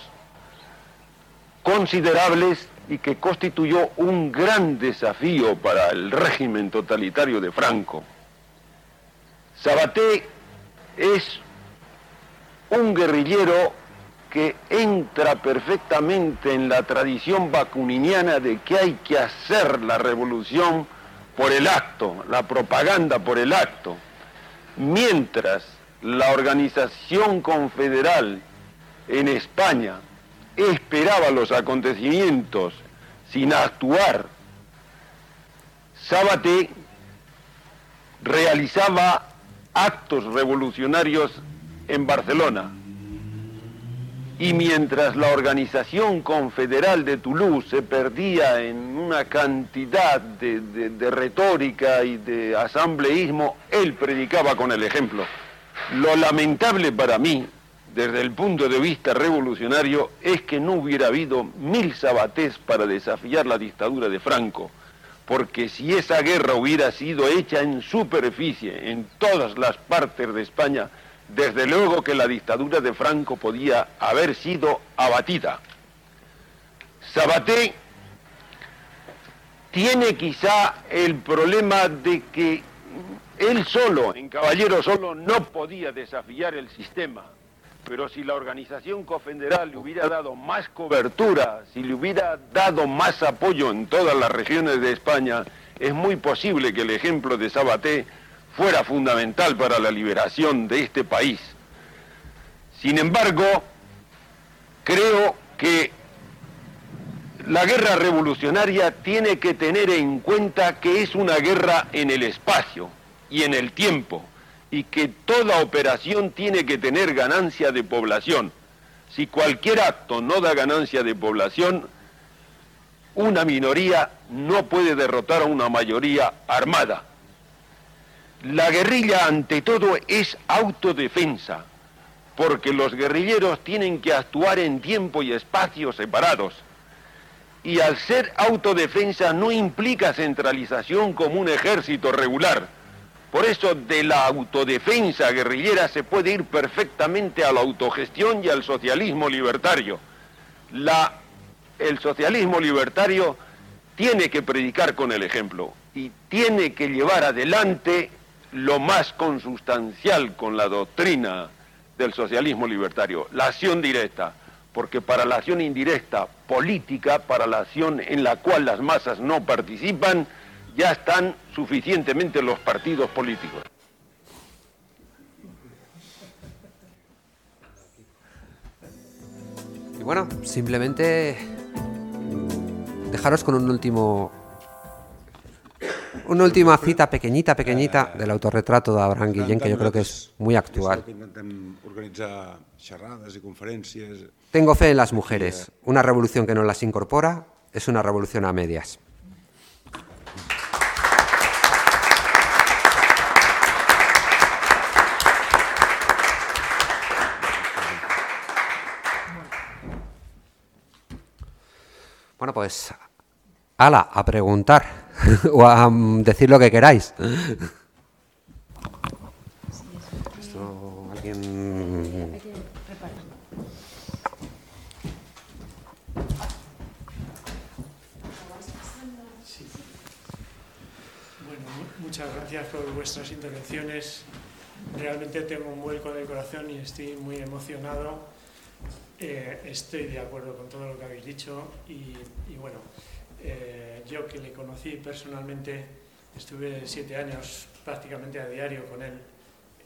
considerables y que constituyó un gran desafío para el régimen totalitario de Franco. Sabaté es un guerrillero que entra perfectamente en la tradición bakuniniana de que hay que hacer la revolución por el acto, la propaganda por el acto, mientras la organización confederal en España esperaba los acontecimientos sin actuar, Sábate realizaba actos revolucionarios en Barcelona. Y mientras la organización confederal de Toulouse se perdía en una cantidad de, de, retórica y de asambleísmo, él predicaba con el ejemplo. Lo lamentable para mí desde el punto de vista revolucionario es que no hubiera habido mil sabatés para desafiar la dictadura de Franco, porque si esa guerra hubiera sido hecha en superficie, en todas las partes de España, desde luego que la dictadura de Franco podía haber sido abatida. Sabaté tiene quizá el problema de que él solo, en Caballero solo, no podía desafiar el sistema pero si la organización confederal le hubiera dado más cobertura, si le hubiera dado más apoyo en todas las regiones de España, es muy posible que el ejemplo de Sabaté fuera fundamental para la liberación de este país. Sin embargo, creo que la guerra revolucionaria tiene que tener en cuenta que es una guerra en el espacio y en el tiempo y que toda operación tiene que tener ganancia de población. Si cualquier acto no da ganancia de población, una minoría no puede derrotar a una mayoría armada. La guerrilla ante todo es autodefensa, porque los guerrilleros tienen que actuar en tiempo y espacio separados. Y al ser autodefensa no implica centralización como un ejército regular por eso de la autodefensa guerrillera se puede ir perfectamente a la autogestión y al socialismo libertario. El socialismo libertario tiene que predicar con el ejemplo y tiene que llevar adelante lo más consustancial con la doctrina del socialismo libertario, la acción directa, porque para la acción indirecta política, para la acción en la cual las masas no participan, ya están suficientemente los partidos políticos. Y bueno, simplemente dejaros con un último una última cita pequeñita, pequeñita del autorretrato de Abraham Guillén que yo creo que es muy actual. Tengo fe en las mujeres. Una revolución que no las incorpora es una revolución a medias. Bueno, pues, ala, a preguntar. o a mm, decir lo que queráis. Esto, alguien... Bueno, mu- muchas gracias por vuestras intervenciones. Realmente tengo un vuelco en el corazón y estoy muy emocionado. Eh, estoy de acuerdo con todo lo que habéis dicho y, y bueno, eh, yo que le conocí personalmente, estuve siete años prácticamente a diario con él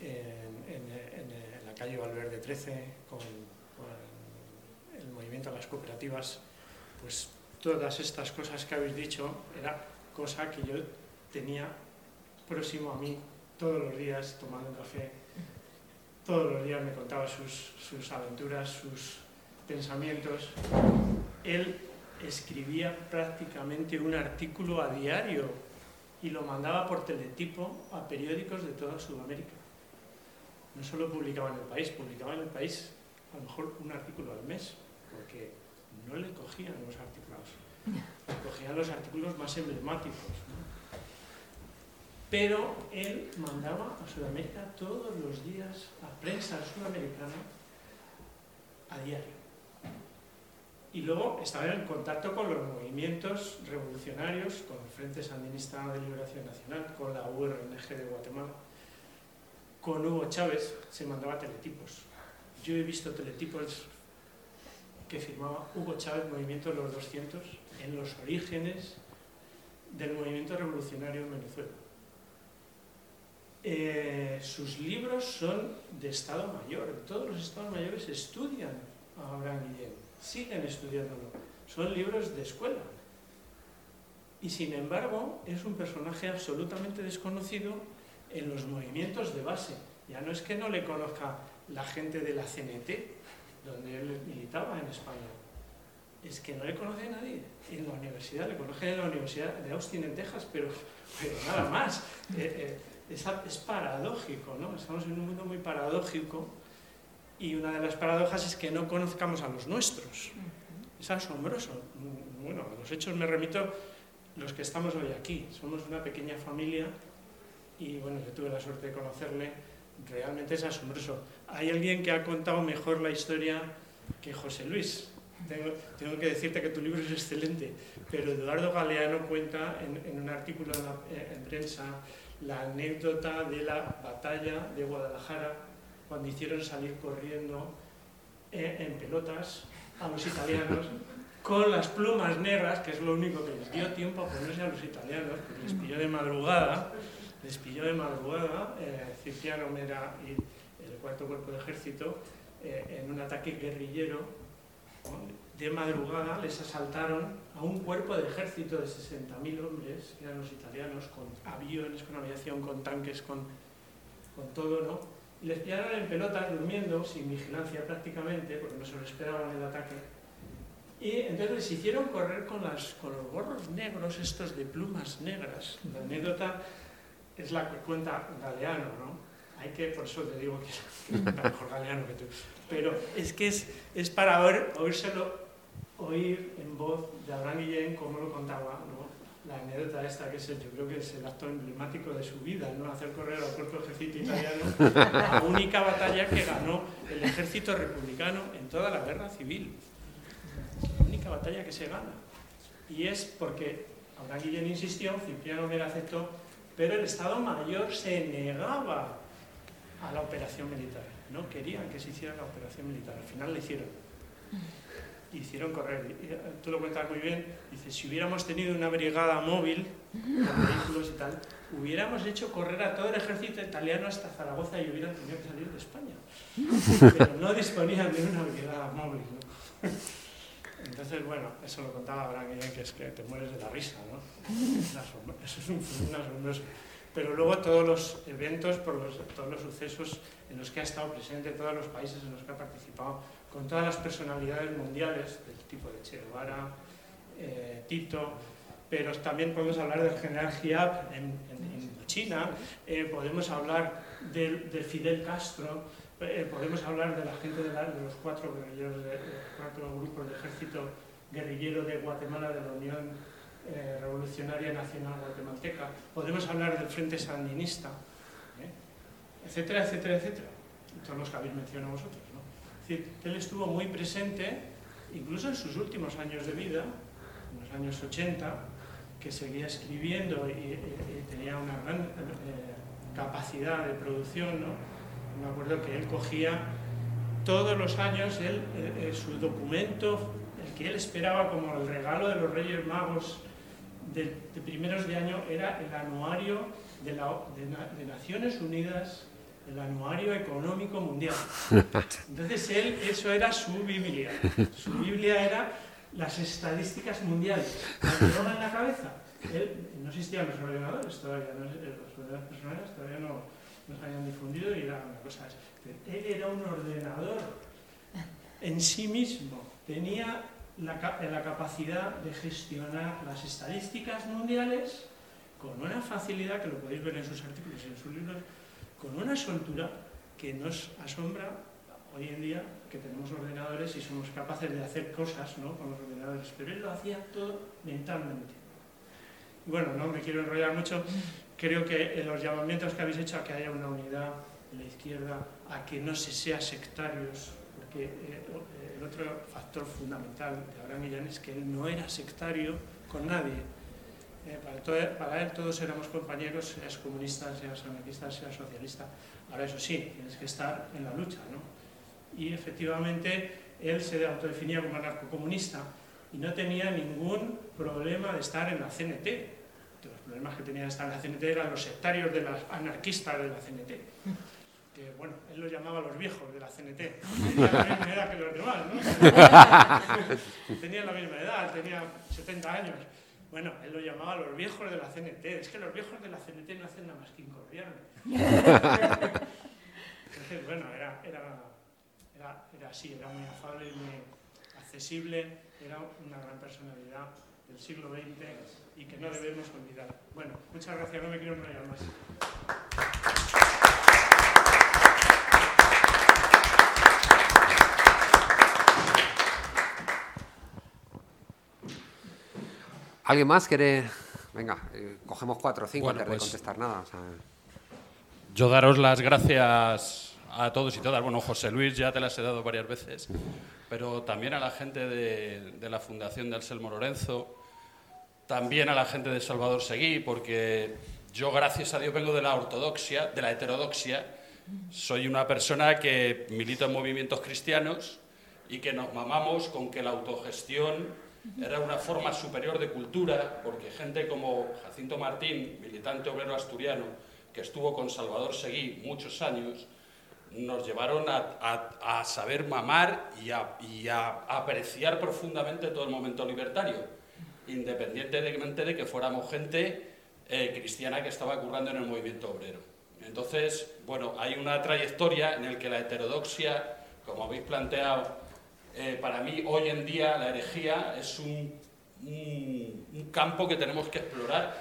en, en- en- la calle Valverde 13 con, con el movimiento de las cooperativas, pues todas estas cosas que habéis dicho era cosa que yo tenía próximo a mí todos los días tomando un café. Todos los días me contaba sus, sus aventuras, sus pensamientos. Él escribía prácticamente un artículo a diario y lo mandaba por teletipo a periódicos de toda Sudamérica. No solo publicaba en el país, publicaba en el país a lo mejor un artículo al mes, porque no le cogían los articulados, le cogían los artículos más emblemáticos. Pero él mandaba a Sudamérica todos los días a prensa sudamericana a diario. Y luego estaba en contacto con los movimientos revolucionarios, con el Frente Sandinista de Liberación Nacional, con la URNG de Guatemala, con Hugo Chávez, se mandaba teletipos. Yo he visto teletipos que firmaba Hugo Chávez, Movimiento de los 200, en los orígenes del movimiento revolucionario en Venezuela. Eh, sus libros son de Estado Mayor. Todos los Estados Mayores estudian a Abraham Guillén, siguen estudiándolo. Son libros de escuela. Y sin embargo, es un personaje absolutamente desconocido en los movimientos de base. Ya no es que no le conozca la gente de la CNT, donde él militaba en España. Es que no le conoce nadie. En la universidad, le conoce en la Universidad de Austin en Texas, pero, pero nada más. Eh, eh, es, es paradójico, ¿no? Estamos en un mundo muy paradójico y una de las paradojas es que no conozcamos a los nuestros. Es asombroso. Bueno, a los hechos me remito los que estamos hoy aquí. Somos una pequeña familia y bueno, yo tuve la suerte de conocerle. Realmente es asombroso. Hay alguien que ha contado mejor la historia que José Luis. Tengo, tengo que decirte que tu libro es excelente, pero Eduardo Galeano cuenta en, en un artículo en, la, en prensa la anécdota de la batalla de Guadalajara cuando hicieron salir corriendo eh, en pelotas a los italianos con las plumas negras, que es lo único que les dio tiempo a ponerse a los italianos, porque les pilló de madrugada, les pilló de madrugada eh, Cipriano Mera y el cuarto cuerpo de ejército eh, en un ataque guerrillero. De madrugada les asaltaron a un cuerpo de ejército de 60.000 hombres, que eran los italianos, con aviones, con aviación, con tanques, con, con todo, ¿no? Y les pillaron en pelotas, durmiendo, sin vigilancia prácticamente, porque no se lo esperaban el ataque. Y entonces les hicieron correr con, los gorros negros, estos de plumas negras. La anécdota es la que cuenta Galeano, ¿no? Hay que, por eso te digo que es mejor Galeano que tú. Pero es que es, es para oír, oírselo, oír en voz de Abraham Guillén cómo lo contaba, ¿no? La anécdota esta, que es el, yo creo que es el acto emblemático de su vida, ¿no? Hacer correr al cuerpo ejército italiano, la única batalla que ganó el ejército republicano en toda la guerra civil. La única batalla que se gana. Y es porque Abraham Guillén insistió, Cipriano Mera aceptó, pero el Estado Mayor se negaba a la operación militar. No querían que se hiciera la operación militar. Al final la hicieron. Hicieron correr. Y Tú lo cuentas muy bien. Dice, si hubiéramos tenido una brigada móvil con vehículos y tal, hubiéramos hecho correr a todo el ejército italiano hasta Zaragoza y hubieran tenido que salir de España. Pero no disponían de una brigada móvil. ¿no? Entonces, bueno, eso lo contaba Abraham que es que te mueres de la risa, ¿no? Eso es un asombroso. Pero luego todos los eventos, por los, todos los sucesos en los que ha estado presente, todos los países en los que ha participado, con todas las personalidades mundiales, del tipo de Che eh, Tito, pero también podemos hablar del general Giap en, China, eh, podemos hablar de Fidel Castro, eh, podemos hablar de la gente de, los cuatro guerrilleros, de, de, cuatro grupos de ejército guerrillero de Guatemala, de la Unión Revolucionaria Nacional Guatemalteca, podemos hablar del Frente Sandinista, etcétera, etcétera, etcétera, todos los que habéis mencionado vosotros. Él estuvo muy presente, incluso en sus últimos años de vida, en los años 80, que seguía escribiendo y, tenía una gran eh, capacidad de producción, ¿no? Me acuerdo que él cogía todos los años él, eh, eh, su documento, el que él esperaba como el regalo de los Reyes Magos de, primeros de año, era el anuario de, de Naciones Unidas, el anuario económico mundial. Entonces él, eso era su Biblia. Su Biblia era las estadísticas mundiales. La en la cabeza. Él, no existían los ordenadores todavía, no, los ordenadores personales todavía no, no se habían difundido y era una cosa. Él era un ordenador en sí mismo. Tenía la, la capacidad de gestionar las estadísticas mundiales con una facilidad, que lo podéis ver en sus artículos y en sus libros, con una soltura que nos asombra hoy en día que tenemos ordenadores y somos capaces de hacer cosas ¿no? con los ordenadores, pero él lo hacía todo mentalmente. Bueno, no me quiero enrollar mucho, creo que en los llamamientos que habéis hecho a que haya una unidad de la izquierda, a que no se sea sectarios, porque eh, el otro factor fundamental de Abraham Millán es que él no era sectario con nadie. Eh, para, to- para él todos éramos compañeros, seas comunista, seas anarquista, seas socialista. Ahora eso sí, tienes que estar en la lucha, ¿no? Y efectivamente él se autodefinía como anarcocomunista y no tenía ningún problema de estar en la CNT. Los problemas que tenía de estar en la CNT eran los sectarios de las anarquistas de la CNT. Que bueno, él los llamaba los viejos de la CNT. Tenían la misma edad que los demás, ¿no? Tenían la misma edad, tenía 70 años. Bueno, él lo llamaba los viejos de la CNT. Es que los viejos de la CNT no hacen nada más que incordiarme. Entonces, bueno, era, era, era, era así, era muy afable y muy accesible, era una gran personalidad del siglo XX y que no debemos olvidar. Bueno, muchas gracias, no me quiero enrollar más. ¿Alguien más quiere...? Venga, eh, cogemos cuatro o cinco Bueno, antes de pues- contestar nada. o sea, Yo daros las gracias a todos y todas. Bueno, José Luis ya te las he dado varias veces, pero también a la gente de, de la Fundación de Anselmo Lorenzo, también a la gente de Salvador Seguí, porque yo, gracias a Dios, vengo de la ortodoxia, de la heterodoxia. Soy una persona que milita en movimientos cristianos y que nos mamamos con que la autogestión era una forma superior de cultura, porque gente como Jacinto Martín, militante obrero asturiano, que estuvo con Salvador Seguí muchos años, nos llevaron a, saber mamar y a, y a apreciar profundamente todo el momento libertario, independientemente de que fuéramos gente eh, cristiana que estaba currando en el movimiento obrero. Entonces, bueno, hay una trayectoria en la que la heterodoxia, como habéis planteado, eh, para mí hoy en día la herejía es un, campo que tenemos que explorar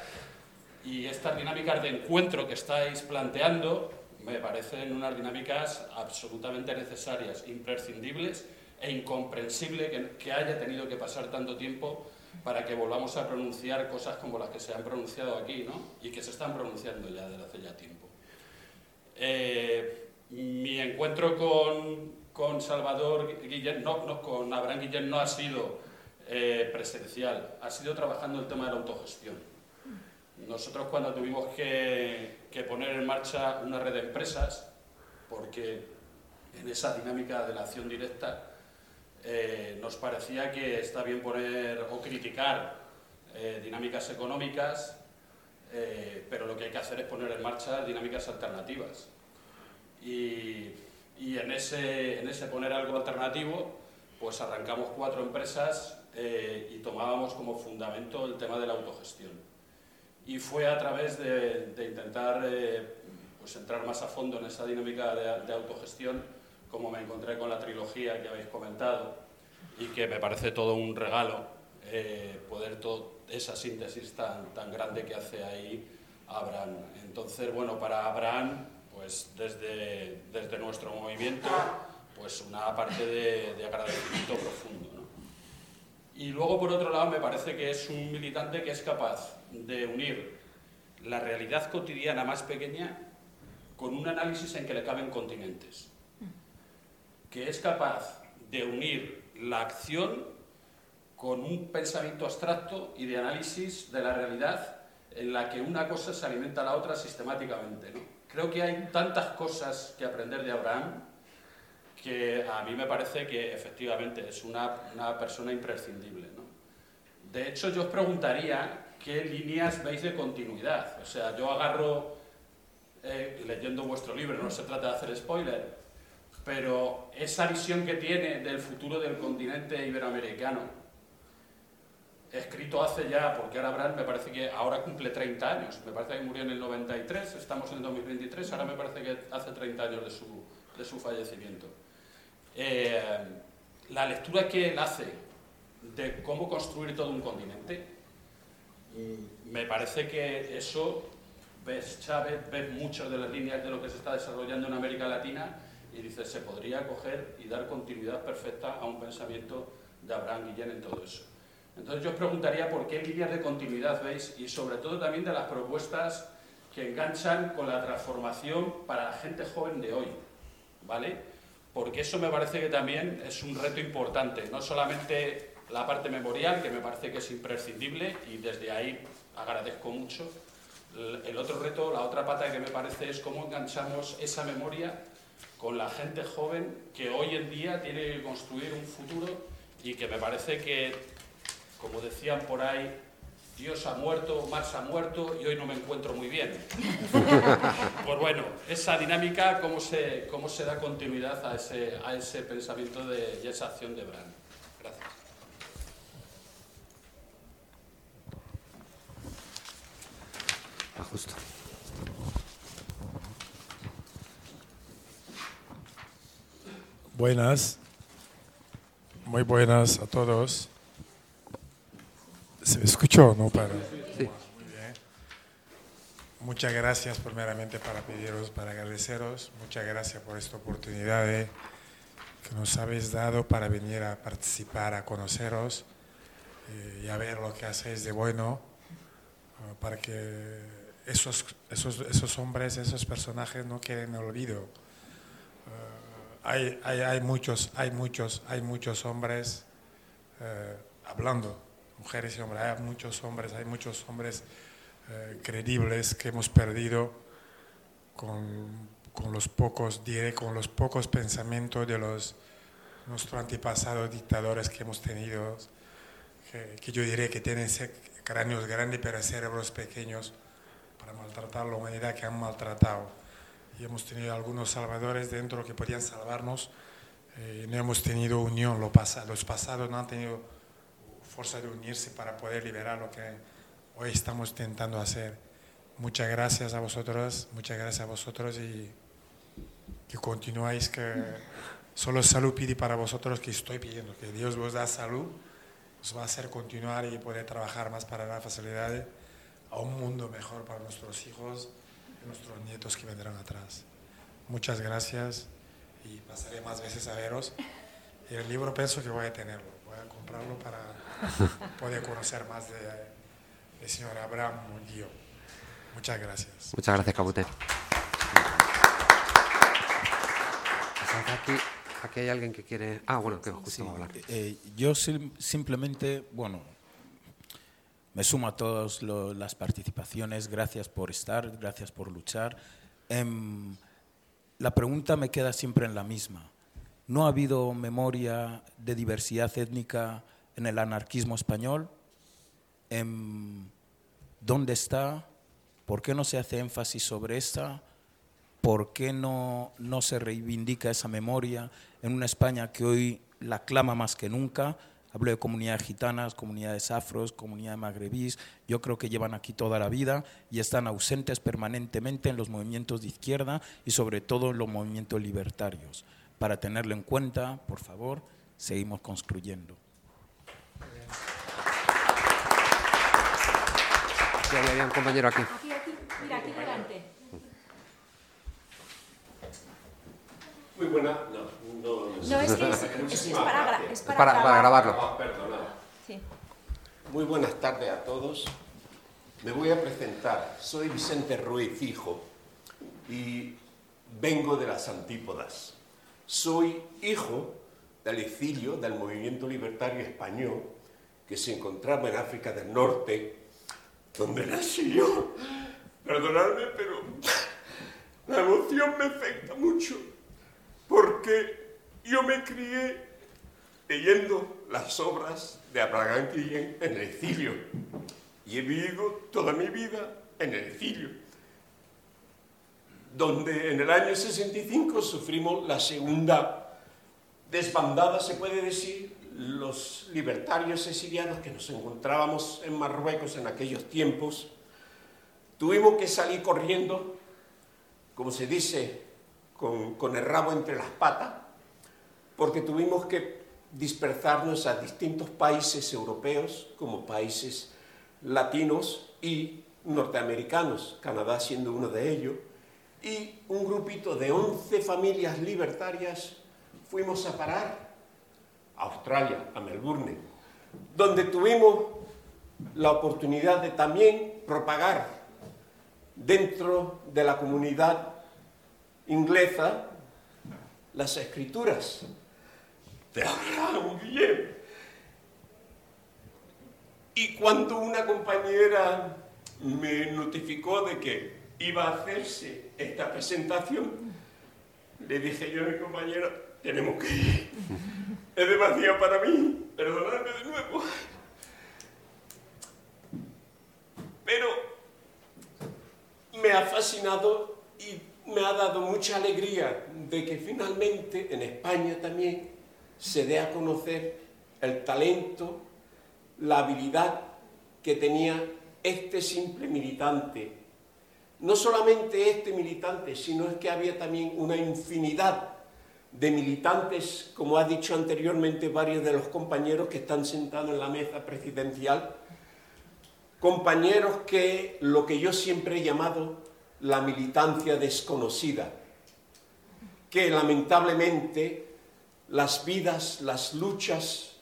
y estas dinámicas de encuentro que estáis planteando me parecen unas dinámicas absolutamente necesarias, imprescindibles e incomprensible que, que haya tenido que pasar tanto tiempo para que volvamos a pronunciar cosas como las que se han pronunciado aquí ¿no? y que se están pronunciando ya desde hace ya tiempo. Eh, mi encuentro con, con Salvador Guillén, no, no, con Abraham Guillén no ha sido eh, presencial, ha sido trabajando el tema de la autogestión. Nosotros cuando tuvimos que, que poner en marcha una red de empresas, porque en esa dinámica de la acción directa eh, nos parecía que está bien poner o criticar eh, dinámicas económicas, eh, pero lo que hay que hacer es poner en marcha dinámicas alternativas. Y, y en, ese, en ese poner algo alternativo, pues arrancamos cuatro empresas eh, y tomábamos como fundamento el tema de la autogestión. Y fue a través de, de intentar eh, pues entrar más a fondo en esa dinámica de, de autogestión, como me encontré con la trilogía que habéis comentado, y que me parece todo un regalo eh, poder todo esa síntesis tan, tan grande que hace ahí Abraham. Entonces, bueno, para Abraham, pues desde, nuestro movimiento, pues una parte de, de agradecimiento profundo. ¿no? Y luego, por otro lado, me parece que es un militante que es capaz de unir la realidad cotidiana más pequeña con un análisis en que le caben continentes. Que es capaz de unir la acción con un pensamiento abstracto y de análisis de la realidad en la que una cosa se alimenta a la otra sistemáticamente. Creo que hay tantas cosas que aprender de Abraham que a mí me parece que efectivamente es una, una persona imprescindible. De hecho, yo os preguntaría qué líneas veis de continuidad. O sea, yo agarro, eh, leyendo vuestro libro, no se trata de hacer spoiler, pero esa visión que tiene del futuro del continente iberoamericano, escrito hace ya, porque ahora Abraham me parece que ahora cumple 30 años, me parece que murió en el 93, estamos en el 2023, ahora me parece que hace 30 años de su, de su fallecimiento. Eh, la lectura que él hace de cómo construir todo un continente, mm, me parece que eso, ves Chávez, ves muchas de las líneas de lo que se está desarrollando en América Latina y dices, se podría coger y dar continuidad perfecta a un pensamiento de Abraham Guillén en todo eso. Entonces yo os preguntaría por qué líneas de continuidad veis y sobre todo también de las propuestas que enganchan con la transformación para la gente joven de hoy, ¿vale? porque eso me parece que también es un reto importante, no solamente la parte memorial, que me parece que es imprescindible y desde ahí agradezco mucho. El otro reto, la otra pata que me parece es cómo enganchamos esa memoria con la gente joven que hoy en día tiene que construir un futuro y que me parece que, como decían por ahí, Dios ha muerto, Marx ha muerto y hoy no me encuentro muy bien. pues bueno, esa dinámica, cómo se, cómo se da continuidad a ese, a ese pensamiento de, y esa acción de Brand. Gracias. Ah, justo. Buenas, muy buenas a todos. ¿Se escuchó no? Para... Sí. Muy bien. Muchas gracias primeramente para pediros, para agradeceros. Muchas gracias por esta oportunidad que nos habéis dado para venir a participar, a conoceros eh, y a ver lo que hacéis de bueno para que esos, esos, esos hombres, esos personajes no queden en olvido. Uh, hay, hay, hay, muchos, hay muchos, hay muchos hombres hablando mujeres y hombres, hay muchos hombres, hay muchos hombres eh, credibles que hemos perdido con, con, los pocos, diré, con los pocos pensamientos de los nuestros antepasados dictadores que hemos tenido, que, yo diré que tienen cráneos grandes pero cerebros pequeños para maltratar la humanidad que han maltratado. Y hemos tenido algunos salvadores dentro que podían salvarnos. Eh, no hemos tenido unión, los pasados no han tenido fuerza de unirse para poder liberar lo que hoy estamos intentando hacer. Muchas gracias a vosotros, muchas gracias a vosotros y que continuáis, que solo salud pide para vosotros que estoy pidiendo, que Dios vos da salud, os va a hacer continuar y poder trabajar más para dar facilidades a un mundo mejor para nuestros hijos y nuestros nietos que vendrán atrás. Muchas gracias y pasaré más veces a veros. Y el libro pienso que voy a tenerlo, voy a comprarlo para poder conocer más del señor Abraham Mundío. Muchas gracias. Muchas gracias, Cabute. Aquí, aquí, hay alguien que quiere. Ah, bueno, que justo sí, hablar. Eh, yo simplemente, bueno, me sumo a todas las participaciones. Gracias por estar, gracias por luchar. Em, la pregunta me queda siempre en la misma. ¿No ha habido memoria de diversidad étnica? En el anarquismo español, dónde está, por qué no se hace énfasis sobre esta, por qué no, no se reivindica esa memoria en una España que hoy la clama más que nunca. Hablo de comunidades gitanas, comunidades afros, comunidades magrebís. Yo creo que llevan aquí toda la vida y están ausentes permanentemente en los movimientos de izquierda y sobre todo en los movimientos libertarios. Para tenerlo en cuenta, por favor, seguimos construyendo. Sí, había un compañero aquí. Aquí, aquí, mira, aquí delante. Muy buena. No, no, no, es que es, es, es para, es para, para, para grabarlo. Ah, perdona. Sí. Muy buenas tardes a todos. Me voy a presentar. Soy Vicente Ruiz, hijo, y vengo de las antípodas. Soy hijo del exilio del movimiento libertario español que se encontraba en África del Norte, donde nací yo. Perdonadme, pero la emoción me afecta mucho, porque yo me crié leyendo las obras de Abraham Guillén en el exilio y he vivido toda mi vida en el exilio, donde en el año 65 sufrimos la segunda desbandada, se puede decir, los libertarios exiliados que nos encontrábamos en Marruecos en aquellos tiempos, tuvimos que salir corriendo, como se dice, con, con el rabo entre las patas, porque tuvimos que dispersarnos a distintos países europeos como países latinos y norteamericanos, Canadá siendo uno de ellos, y un grupito de 11 familias libertarias fuimos a parar Australia, a Melbourne, donde tuvimos la oportunidad de también propagar dentro de la comunidad inglesa las escrituras de Abraham Guillem. Y cuando una compañera me notificó de que iba a hacerse esta presentación, le dije yo a mi compañera, tenemos que ir. Es demasiado para mí, perdonadme de nuevo. Pero me ha fascinado y me ha dado mucha alegría de que finalmente en España también se dé a conocer el talento, la habilidad que tenía este simple militante. No solamente este militante, sino es que había también una infinidad de militantes, como ha dicho anteriormente varios de los compañeros que están sentados en la mesa presidencial, compañeros que lo que yo siempre he llamado la militancia desconocida, que lamentablemente las vidas, las luchas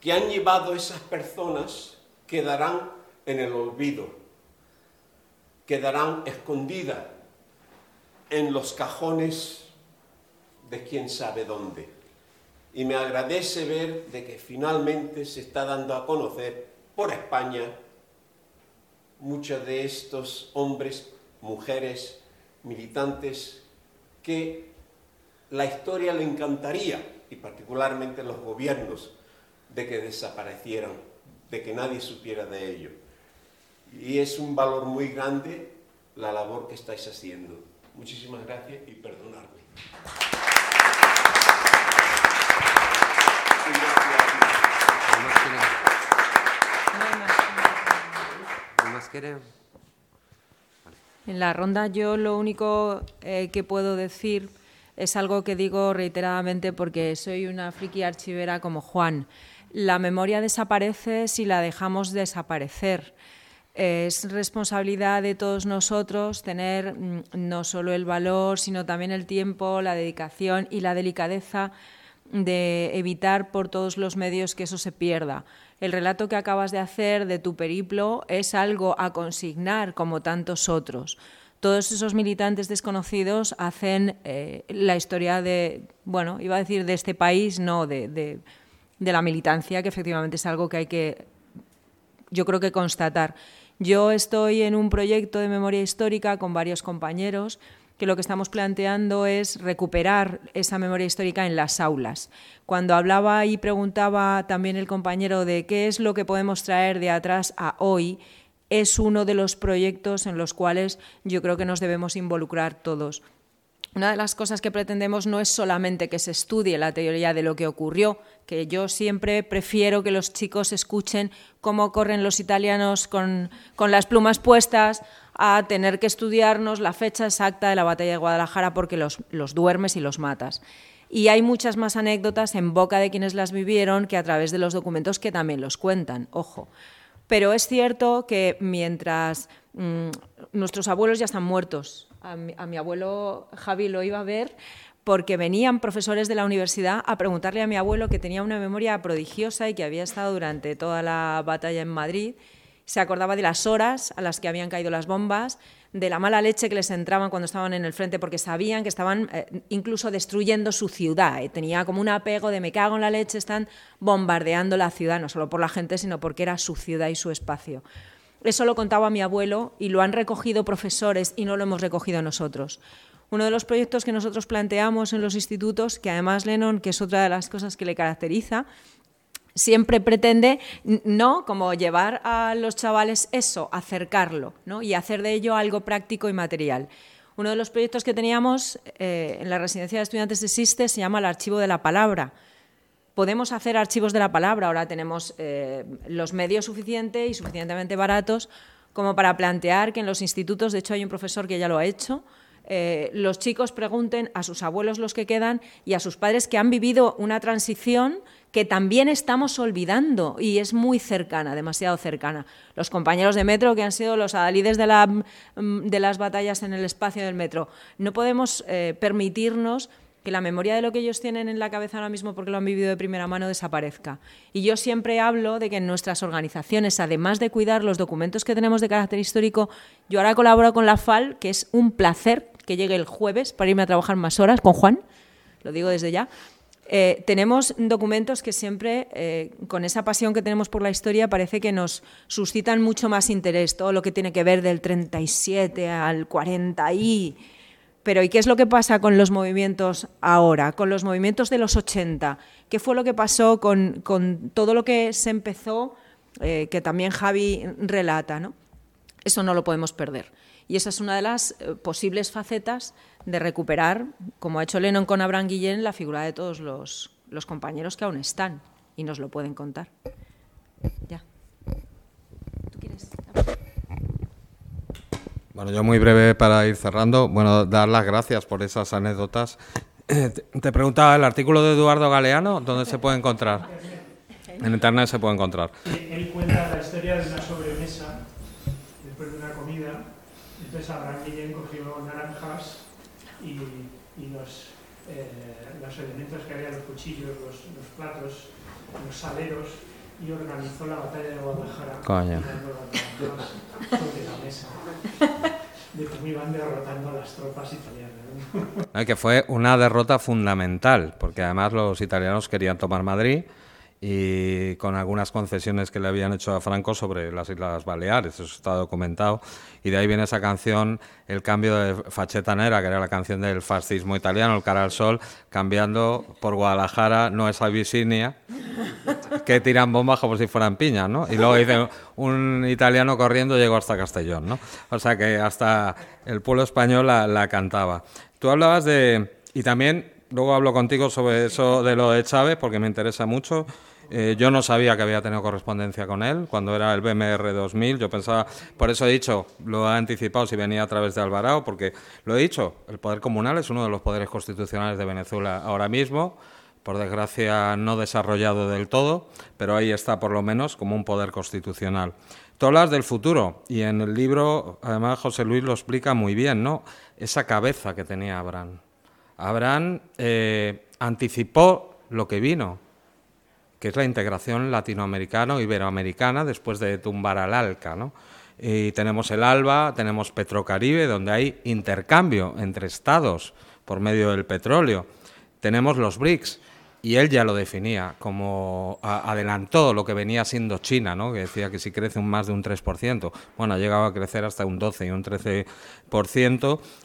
que han llevado esas personas quedarán en el olvido, quedarán escondidas en los cajones de quién sabe dónde. Y me agradece ver de que finalmente se está dando a conocer por España muchos de estos hombres, mujeres, militantes que la historia le encantaría, y particularmente los gobiernos, de que desaparecieran, de que nadie supiera de ello. Y es un valor muy grande la labor que estáis haciendo. Muchísimas gracias y perdonadme. En la ronda yo lo único eh, que puedo decir es algo que digo reiteradamente porque soy una friki archivera como Juan. La memoria desaparece si la dejamos desaparecer. Es responsabilidad de todos nosotros tener mm, no solo el valor, sino también el tiempo, la dedicación y la delicadeza de evitar por todos los medios que eso se pierda. El relato que acabas de hacer de tu periplo es algo a consignar como tantos otros todos esos militantes desconocidos hacen eh, la historia de, bueno, iba a decir de este país, no, de, de, la militancia, que efectivamente es algo que hay que, yo creo que constatar. Yo estoy en un proyecto de memoria histórica con varios compañeros que lo que estamos planteando es recuperar esa memoria histórica en las aulas. Cuando hablaba y preguntaba también el compañero de qué es lo que podemos traer de atrás a hoy, es uno de los proyectos en los cuales yo creo que nos debemos involucrar todos. Una de las cosas que pretendemos no es solamente que se estudie la teoría de lo que ocurrió, que yo siempre prefiero que los chicos escuchen cómo corren los italianos con, las plumas puestas a tener que estudiarnos la fecha exacta de la batalla de Guadalajara porque los, los duermes y los matas. Y hay muchas más anécdotas en boca de quienes las vivieron que a través de los documentos que también los cuentan, ojo. Pero es cierto que mientras mm, nuestros abuelos ya están muertos, a mi, abuelo Javi lo iba a ver, porque venían profesores de la universidad a preguntarle a mi abuelo, que tenía una memoria prodigiosa y que había estado durante toda la batalla en Madrid, se acordaba de las horas a las que habían caído las bombas, de la mala leche que les entraban cuando estaban en el frente porque sabían que estaban eh, incluso destruyendo su ciudad. Eh. Tenía como un apego de me cago en la leche, están bombardeando la ciudad, no solo por la gente, sino porque era su ciudad y su espacio. Eso lo contaba mi abuelo y lo han recogido profesores y no lo hemos recogido nosotros. Uno de los proyectos que nosotros planteamos en los institutos, que además Lennon, que es otra de las cosas que le caracteriza, siempre pretende no como llevar a los chavales eso, acercarlo ¿no? y hacer de ello algo práctico y material. Uno de los proyectos que teníamos eh, en la residencia de estudiantes de SISTE se llama el archivo de la palabra. Podemos hacer archivos de la palabra, ahora tenemos eh, los medios suficientes y suficientemente baratos como para plantear que en los institutos, de hecho hay un profesor que ya lo ha hecho, eh, los chicos pregunten a sus abuelos los que quedan y a sus padres que han vivido una transición que también estamos olvidando y es muy cercana, demasiado cercana. Los compañeros de metro que han sido los adalides de, la, mm, de las batallas en el espacio del metro. No podemos eh, permitirnos que la memoria de lo que ellos tienen en la cabeza ahora mismo porque lo han vivido de primera mano desaparezca. Y yo siempre hablo de que en nuestras organizaciones, además de cuidar los documentos que tenemos de carácter histórico, yo ahora colaboro con la FAL, que es un placer que llegue el jueves para irme a trabajar más horas con Juan, lo digo desde ya, eh, tenemos documentos que siempre, eh, con esa pasión que tenemos por la historia, parece que nos suscitan mucho más interés, todo lo que tiene que ver del 37 al 40 y... Pero ¿y qué es lo que pasa con los movimientos ahora, con los movimientos de los 80? ¿Qué fue lo que pasó con, todo lo que se empezó, eh, que también Javi relata? ¿no? Eso no lo podemos perder. Y esa es una de las posibles facetas de recuperar, como ha hecho Lennon con Abraham Guillén, la figura de todos los, compañeros que aún están y nos lo pueden contar. Ya. Bueno, yo muy breve para ir cerrando. Bueno, dar las gracias por esas anécdotas. Te preguntaba el artículo de Eduardo Galeano, ¿dónde se puede encontrar? En internet se puede encontrar. Él cuenta la historia de una sobremesa después de una comida. Entonces Abraham Guillén cogió naranjas y, los, eh, los, elementos que había, los cuchillos, los, los, platos, los saleros, y organizó la batalla de Guadalajara. Coño. sobre la mesa de cómo iban derrotando a las tropas italianas. Que fue una derrota fundamental, porque además los italianos querían tomar Madrid y con algunas concesiones que le habían hecho a Franco sobre las Islas Baleares, eso está documentado, y de ahí viene esa canción, el cambio de Facheta Nera, que era la canción del fascismo italiano, el cara al sol, cambiando por Guadalajara, no es Abisinia, que tiran bombas como si fueran piñas, ¿no? Y luego dice, un italiano corriendo llegó hasta Castellón, ¿no? O sea que hasta el pueblo español la, la cantaba. Tú hablabas de... Y también, luego hablo contigo sobre eso de lo de Chávez, porque me interesa mucho. Eh, yo no sabía que había tenido correspondencia con él cuando era el BMR 2000. Yo pensaba, por eso he dicho, lo ha anticipado si venía a través de Alvarado, porque lo he dicho, el poder comunal es uno de los poderes constitucionales de Venezuela ahora mismo, por desgracia no desarrollado del todo, pero ahí está por lo menos como un poder constitucional. Tú hablas del futuro y en el libro, además, José Luis lo explica muy bien, ¿no? Esa cabeza que tenía Abraham. Abraham eh, anticipó lo que vino que es la integración latinoamericano-iberoamericana después de tumbar al ALCA. ¿no? Y tenemos el ALBA, tenemos Petrocaribe, donde hay intercambio entre estados por medio del petróleo. Tenemos los BRICS, y él ya lo definía como adelantó lo que venía siendo China, ¿no? que decía que si crece un más de un 3%, bueno, ha llegado a crecer hasta un 12 y un 13%,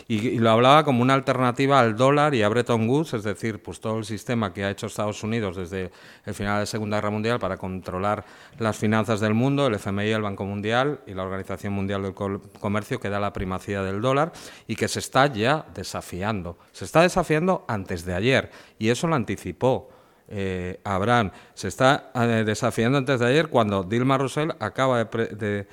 y, lo hablaba como una alternativa al dólar y a Bretton Woods, es decir, pues todo el sistema que ha hecho Estados Unidos desde el final de la Segunda Guerra Mundial para controlar las finanzas del mundo, el FMI, el Banco Mundial y la Organización Mundial del Comercio, que da la primacía del dólar y que se está ya desafiando. Se está desafiando antes de ayer y eso lo anticipó eh, Abraham. Se está eh, desafiando antes de ayer cuando Dilma Rousseff acaba de,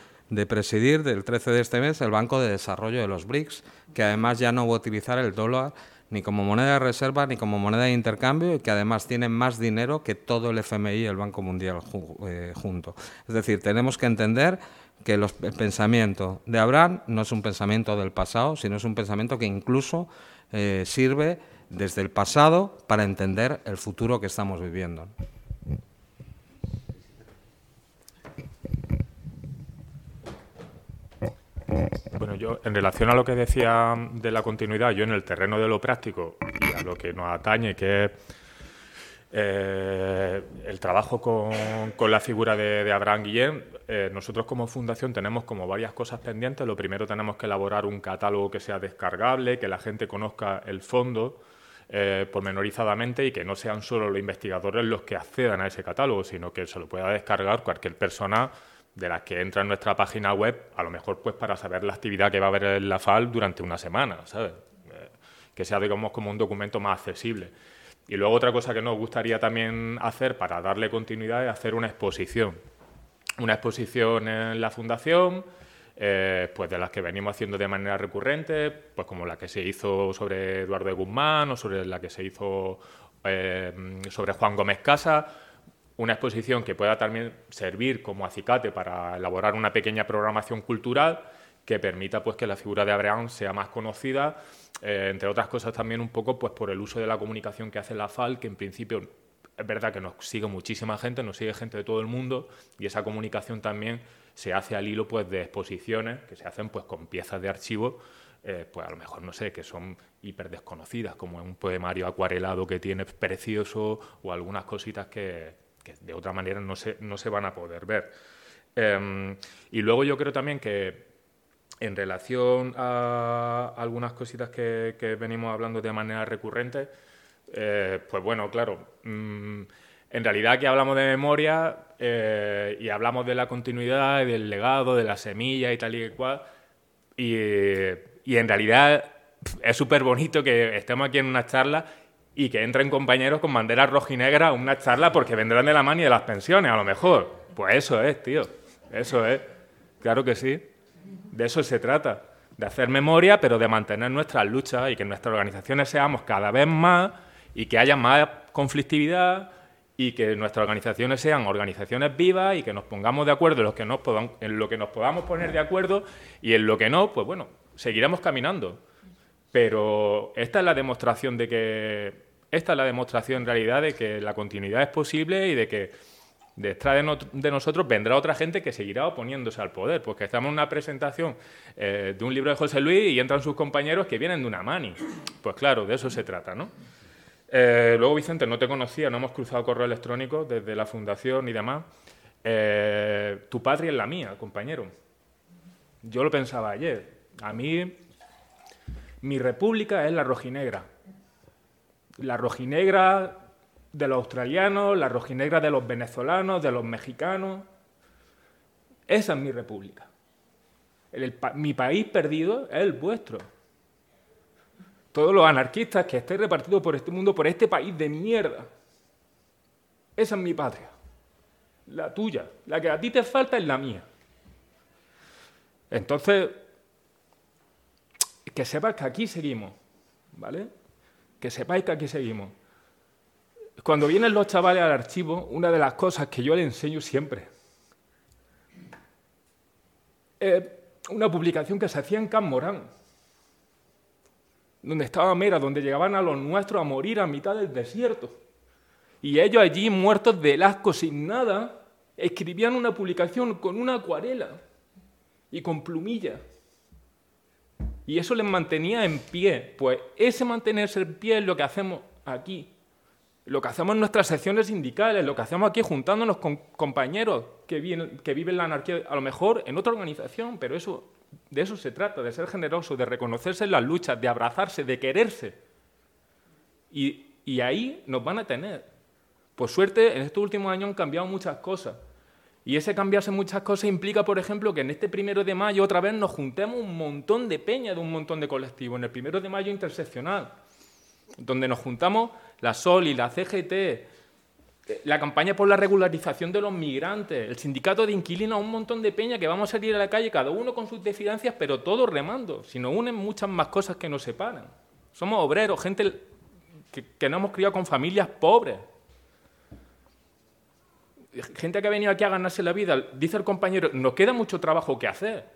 presidir del 13 de este mes el Banco de Desarrollo de los BRICS, que además ya no va a utilizar el dólar ni como moneda de reserva ni como moneda de intercambio y que además tiene más dinero que todo el FMI y el Banco Mundial eh, junto. Es decir, tenemos que entender que el pensamiento de Abraham no es un pensamiento del pasado, sino es un pensamiento que incluso sirve desde el pasado para entender el futuro que estamos viviendo. Bueno, yo en relación a lo que decía de la continuidad, yo en el terreno de lo práctico y a lo que nos atañe, que es eh, el trabajo con, la figura de, Abraham Guillén, eh, nosotros como fundación tenemos como varias cosas pendientes. Lo primero tenemos que elaborar un catálogo que sea descargable, que la gente conozca el fondo eh, pormenorizadamente y que no sean solo los investigadores los que accedan a ese catálogo, sino que se lo pueda descargar cualquier persona de las que entra en nuestra página web, a lo mejor pues para saber la actividad que va a haber en la FAL durante una semana, ¿sabes? que sea digamos como un documento más accesible. Y luego otra cosa que nos gustaría también hacer para darle continuidad es hacer una exposición. Una exposición en la fundación, eh, pues de las que venimos haciendo de manera recurrente, pues como la que se hizo sobre Eduardo de Guzmán o sobre la que se hizo eh, sobre Juan Gómez Casa, una exposición que pueda también servir como acicate para elaborar una pequeña programación cultural que permita pues que la figura de Abraham sea más conocida, eh, entre otras cosas también un poco pues por el uso de la comunicación que hace la FAL, que en principio es verdad que nos sigue muchísima gente, nos sigue gente de todo el mundo y esa comunicación también se hace al hilo pues de exposiciones que se hacen pues con piezas de archivo eh, pues a lo mejor no sé que son hiper desconocidas como un poemario acuarelado que tiene precioso o algunas cositas que, de otra manera no se, no se van a poder ver. Em, y luego yo creo también que en relación a algunas cositas que, venimos hablando de manera recurrente, eh, pues bueno, claro, mm, en realidad aquí hablamos de memoria eh, y hablamos de la continuidad del legado, de la semilla y tal y cual, y, y en realidad es súper bonito que estemos aquí en una charla y que entren compañeros con banderas rojinegra a una charla porque vendrán de la mano y de las pensiones, a lo mejor. Pues eso es, tío, eso es, claro que sí. De eso se trata, de hacer memoria, pero de mantener nuestras luchas y que nuestras organizaciones seamos cada vez más y que haya más conflictividad y que nuestras organizaciones sean organizaciones vivas y que nos pongamos de acuerdo en que nos, en lo que nos podamos poner de acuerdo y en lo que no, pues bueno, seguiremos caminando. Pero esta es la demostración de que esta es la demostración en realidad de que la continuidad es posible y de que detrás de, nosotros vendrá otra gente que seguirá oponiéndose al poder, porque estamos en una presentación eh, de un libro de José Luis y entran sus compañeros que vienen de una mani. Pues claro, de eso se trata, ¿no? Eh, luego, Vicente, no te conocía, no hemos cruzado correo electrónico desde la fundación y demás. Eh, tu patria es la mía, compañero. Yo lo pensaba ayer. A mí, mi república es la rojinegra. La rojinegra de los australianos, la rojinegra de los venezolanos, de los mexicanos. Esa es mi república. mi país perdido es el vuestro. Todos los anarquistas que estéis repartidos por este mundo, por este país de mierda. Esa es mi patria. La tuya. La que a ti te falta es la mía. Entonces, que sepas que aquí seguimos. ¿Vale? Que sepáis que aquí seguimos. Cuando vienen los chavales al archivo, una de las cosas que yo les enseño siempre es una publicación que se hacía en Can Morán, donde estaba Mera, donde llegaban a los nuestros a morir a mitad del desierto. Y ellos allí, muertos de asco sin nada, escribían una publicación con una acuarela y con plumilla. Y eso les mantenía en pie. Pues ese mantenerse en pie es lo que hacemos aquí lo que hacemos en nuestras secciones sindicales, lo que hacemos aquí juntándonos con compañeros que, viven la anarquía, a lo mejor en otra organización, pero eso, de eso se trata, de ser generoso, de reconocerse en las luchas, de abrazarse, de quererse. Y, y ahí nos van a tener. Por suerte, en estos últimos años han cambiado muchas cosas. Y ese cambiarse muchas cosas implica, por ejemplo, que en este primero de mayo otra vez nos juntemos un montón de peña de un montón de colectivos, en el primero de mayo interseccional, donde nos juntamos la SOL y la CGT, eh, la campaña por la regularización de los migrantes, el sindicato de inquilinos, un montón de peña que vamos a salir a la calle, cada uno con sus deficiencias, pero todos remando. Si nos unen muchas más cosas que nos separan. Somos obreros, gente que, que nos hemos criado con familias pobres. Gente que ha venido aquí a ganarse la vida. Dice el compañero, nos queda mucho trabajo que hacer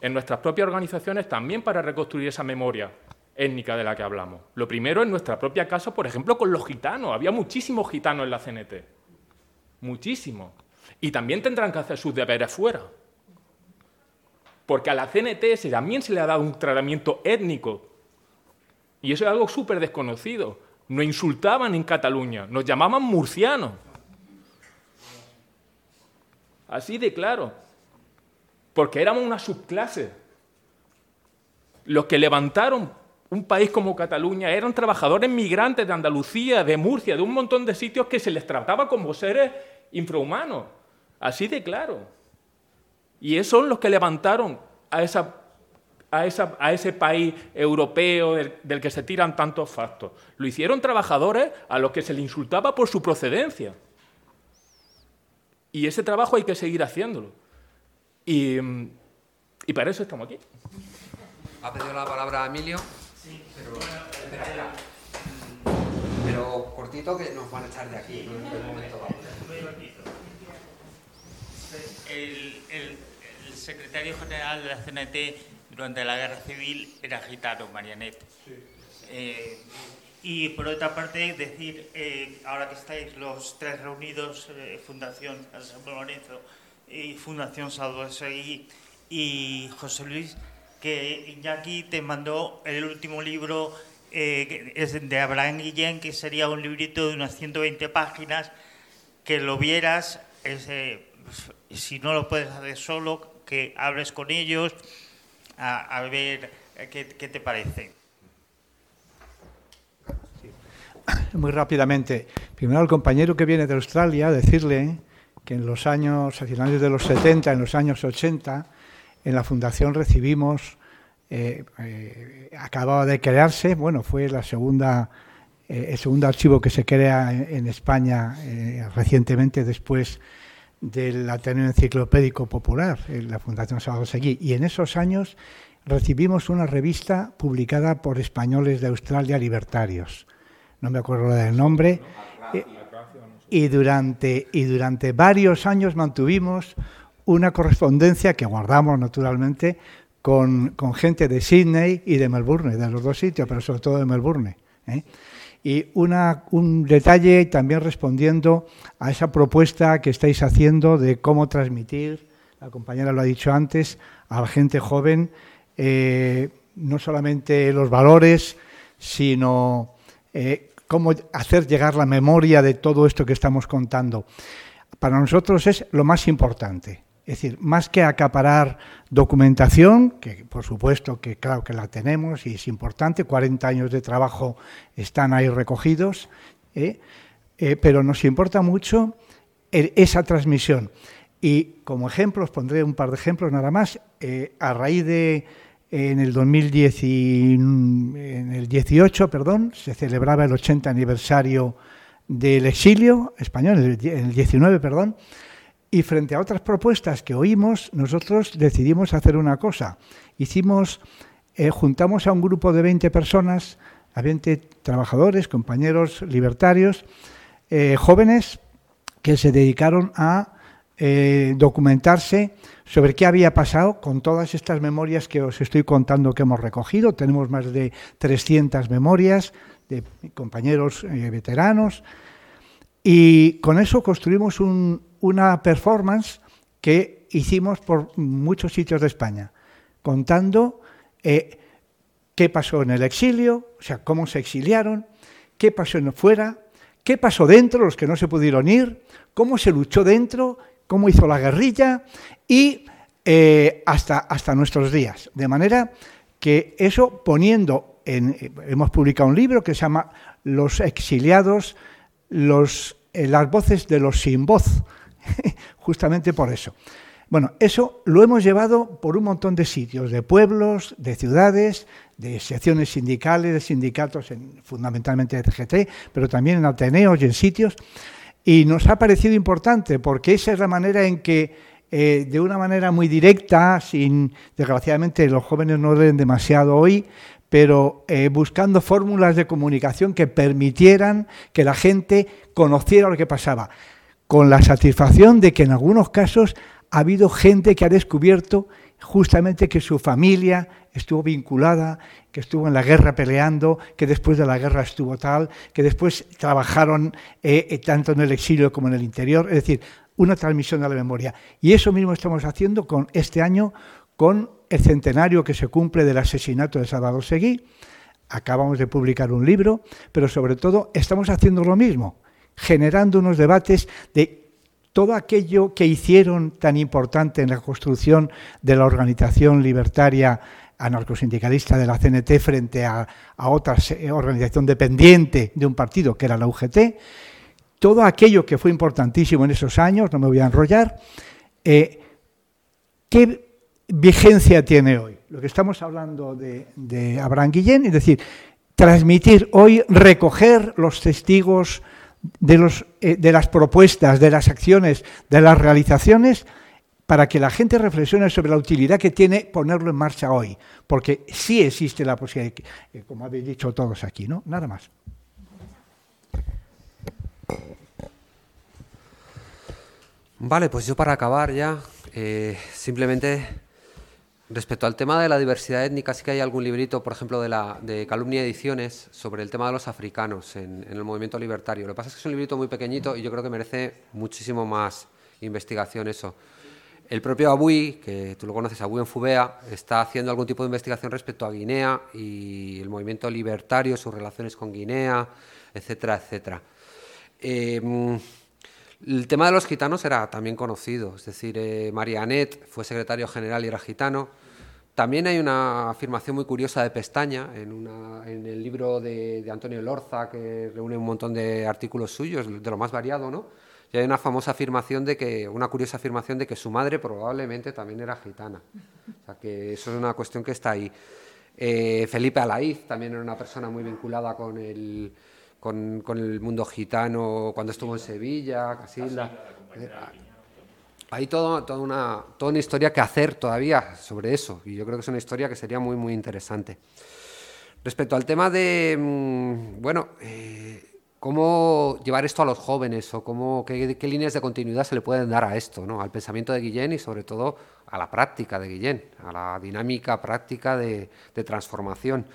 en nuestras propias organizaciones también para reconstruir esa memoria étnica de la que hablamos. Lo primero en nuestra propia casa, por ejemplo, con los gitanos. Había muchísimos gitanos en la CNT. Muchísimos. Y también tendrán que hacer sus deberes fuera. Porque a la CNT también se le ha dado un tratamiento étnico. Y eso es algo súper desconocido. Nos insultaban en Cataluña, nos llamaban murcianos. Así de claro. Porque éramos una subclase. Los que levantaron un país como Cataluña eran trabajadores migrantes de Andalucía, de Murcia, de un montón de sitios que se les trataba como seres infrahumanos. Así de claro. Y esos son los que levantaron a, ese país europeo del, del, que se tiran tantos factos. Lo hicieron trabajadores a los que se les insultaba por su procedencia. Y ese trabajo hay que seguir haciéndolo. Y, y para eso estamos aquí. ¿Ha pedido la palabra Emilio? Sí, pero, espera, espera. pero cortito que nos van a echar de aquí. ¿no? En un momento vamos. El, el, el, secretario general de la CNT durante la guerra civil era gitano, Marianet. Sí. Eh, y por otra parte, decir, eh, ahora que estáis los tres reunidos, eh, Fundación San Lorenzo y Fundación Salvador Seguí y José Luis, que Iñaki te mandó el último libro eh, es de Abraham Guillén, que sería un librito de unas 120 páginas, que lo vieras, eh, si no lo puedes hacer solo, que hables con ellos, a, a ver qué, te parece. Muy rápidamente. Primero al compañero que viene de Australia, decirle que en los años, a finales de los 70, en los años 80, en la Fundación recibimos, eh, eh, acababa de crearse, bueno, fue la segunda, eh, el segundo archivo que se crea en, en España recientemente después del Ateneo Enciclopédico Popular, en la Fundación Salvador Seguí, y en esos años recibimos una revista publicada por españoles de Australia libertarios, no me acuerdo del nombre, y durante, y durante varios años mantuvimos una correspondencia que guardamos naturalmente con, con, gente de Sydney y de Melbourne, de los dos sitios, pero sobre todo de Melbourne. ¿eh? Y una, un detalle también respondiendo a esa propuesta que estáis haciendo de cómo transmitir, la compañera lo ha dicho antes, a la gente joven, eh, no solamente los valores, sino eh, cómo hacer llegar la memoria de todo esto que estamos contando. Para nosotros es lo más importante. Es decir, más que acaparar documentación, que por supuesto que claro que la tenemos y es importante, 40 años de trabajo están ahí recogidos, ¿eh? Eh, pero nos importa mucho esa transmisión. Y como ejemplos, pondré un par de ejemplos nada más, a raíz de en el 2010 y, en el 18, perdón, se celebraba el 80 aniversario del exilio español, en el 19, perdón, y frente a otras propuestas que oímos, nosotros decidimos hacer una cosa. Hicimos, eh, juntamos a un grupo de 20 personas, a 20 trabajadores, compañeros libertarios, eh, jóvenes, que se dedicaron a eh, documentarse sobre qué había pasado con todas estas memorias que os estoy contando que hemos recogido. Tenemos más de 300 memorias de compañeros eh, veteranos y con eso construimos un, una performance que hicimos por muchos sitios de España, contando eh, qué pasó en el exilio, o sea, cómo se exiliaron, qué pasó en fuera, qué pasó dentro, los que no se pudieron ir, cómo se luchó dentro, cómo hizo la guerrilla y eh, hasta, hasta nuestros días. De manera que eso poniendo en... Hemos publicado un libro que se llama Los exiliados, eh, las voces de los sin voz, justamente por eso. Bueno, eso lo hemos llevado por un montón de sitios, de pueblos, de ciudades, de secciones sindicales, de sindicatos, en, fundamentalmente de CGT, pero también en Ateneos y en sitios. Y nos ha parecido importante porque esa es la manera en que, eh, de una manera muy directa, sin desgraciadamente los jóvenes no leen demasiado hoy, pero eh, buscando fórmulas de comunicación que permitieran que la gente conociera lo que pasaba, con la satisfacción de que en algunos casos ha habido gente que ha descubierto justamente que su familia estuvo vinculada, que estuvo en la guerra peleando, que después de la guerra estuvo tal, que después trabajaron eh, eh, tanto en el exilio como en el interior, es decir, una transmisión de la memoria. Y eso mismo estamos haciendo con este año, con el centenario que se cumple del asesinato de Salvador Seguí. Acabamos de publicar un libro, pero sobre todo estamos haciendo lo mismo, generando unos debates de todo aquello que hicieron tan importante en la construcción de la organización libertaria anarcosindicalista de la CNT frente a, otra organización dependiente de un partido que era la UGT, todo aquello que fue importantísimo en esos años, no me voy a enrollar, eh, ¿qué vigencia tiene hoy? Lo que estamos hablando de Abraham Guillén, es decir, transmitir hoy, recoger los testigos, de, los, eh, de las propuestas, de las acciones, de las realizaciones, para que la gente reflexione sobre la utilidad que tiene ponerlo en marcha hoy, porque sí existe la posibilidad, eh, como habéis dicho todos aquí, ¿no? Nada más. Vale, pues yo para acabar ya, eh, simplemente Respecto al tema de la diversidad étnica, sí que hay algún librito, por ejemplo, de, la, de Calumnia Ediciones, sobre el tema de los africanos en, el movimiento libertario. Lo que pasa es que es un librito muy pequeñito y yo creo que merece muchísimo más investigación eso. El propio Abui, que tú lo conoces, Abui en Fubea, está haciendo algún tipo de investigación respecto a Guinea y el movimiento libertario, sus relaciones con Guinea, etcétera, etcétera. Eh, el tema de los gitanos era también conocido, es decir, eh, Marianet fue secretario general y era gitano. También hay una afirmación muy curiosa de Pestaña en, el libro de, Antonio Lorza, que reúne un montón de artículos suyos, de lo más variado, ¿no? Y hay una famosa afirmación de que, una curiosa afirmación de que su madre probablemente también era gitana. O sea que eso es una cuestión que está ahí. Eh, Felipe Alaiz también era una persona muy vinculada con el, con, el mundo gitano cuando estuvo en Sevilla, Casilda. Hay todo, toda, una, toda una historia que hacer todavía sobre eso, y yo creo que es una historia que sería muy, muy interesante. Respecto al tema de, mm, bueno, eh, cómo llevar esto a los jóvenes o cómo, qué, líneas de continuidad se le pueden dar a esto, ¿no? al pensamiento de Guillén y sobre todo a la práctica de Guillén, a la dinámica práctica de, de transformación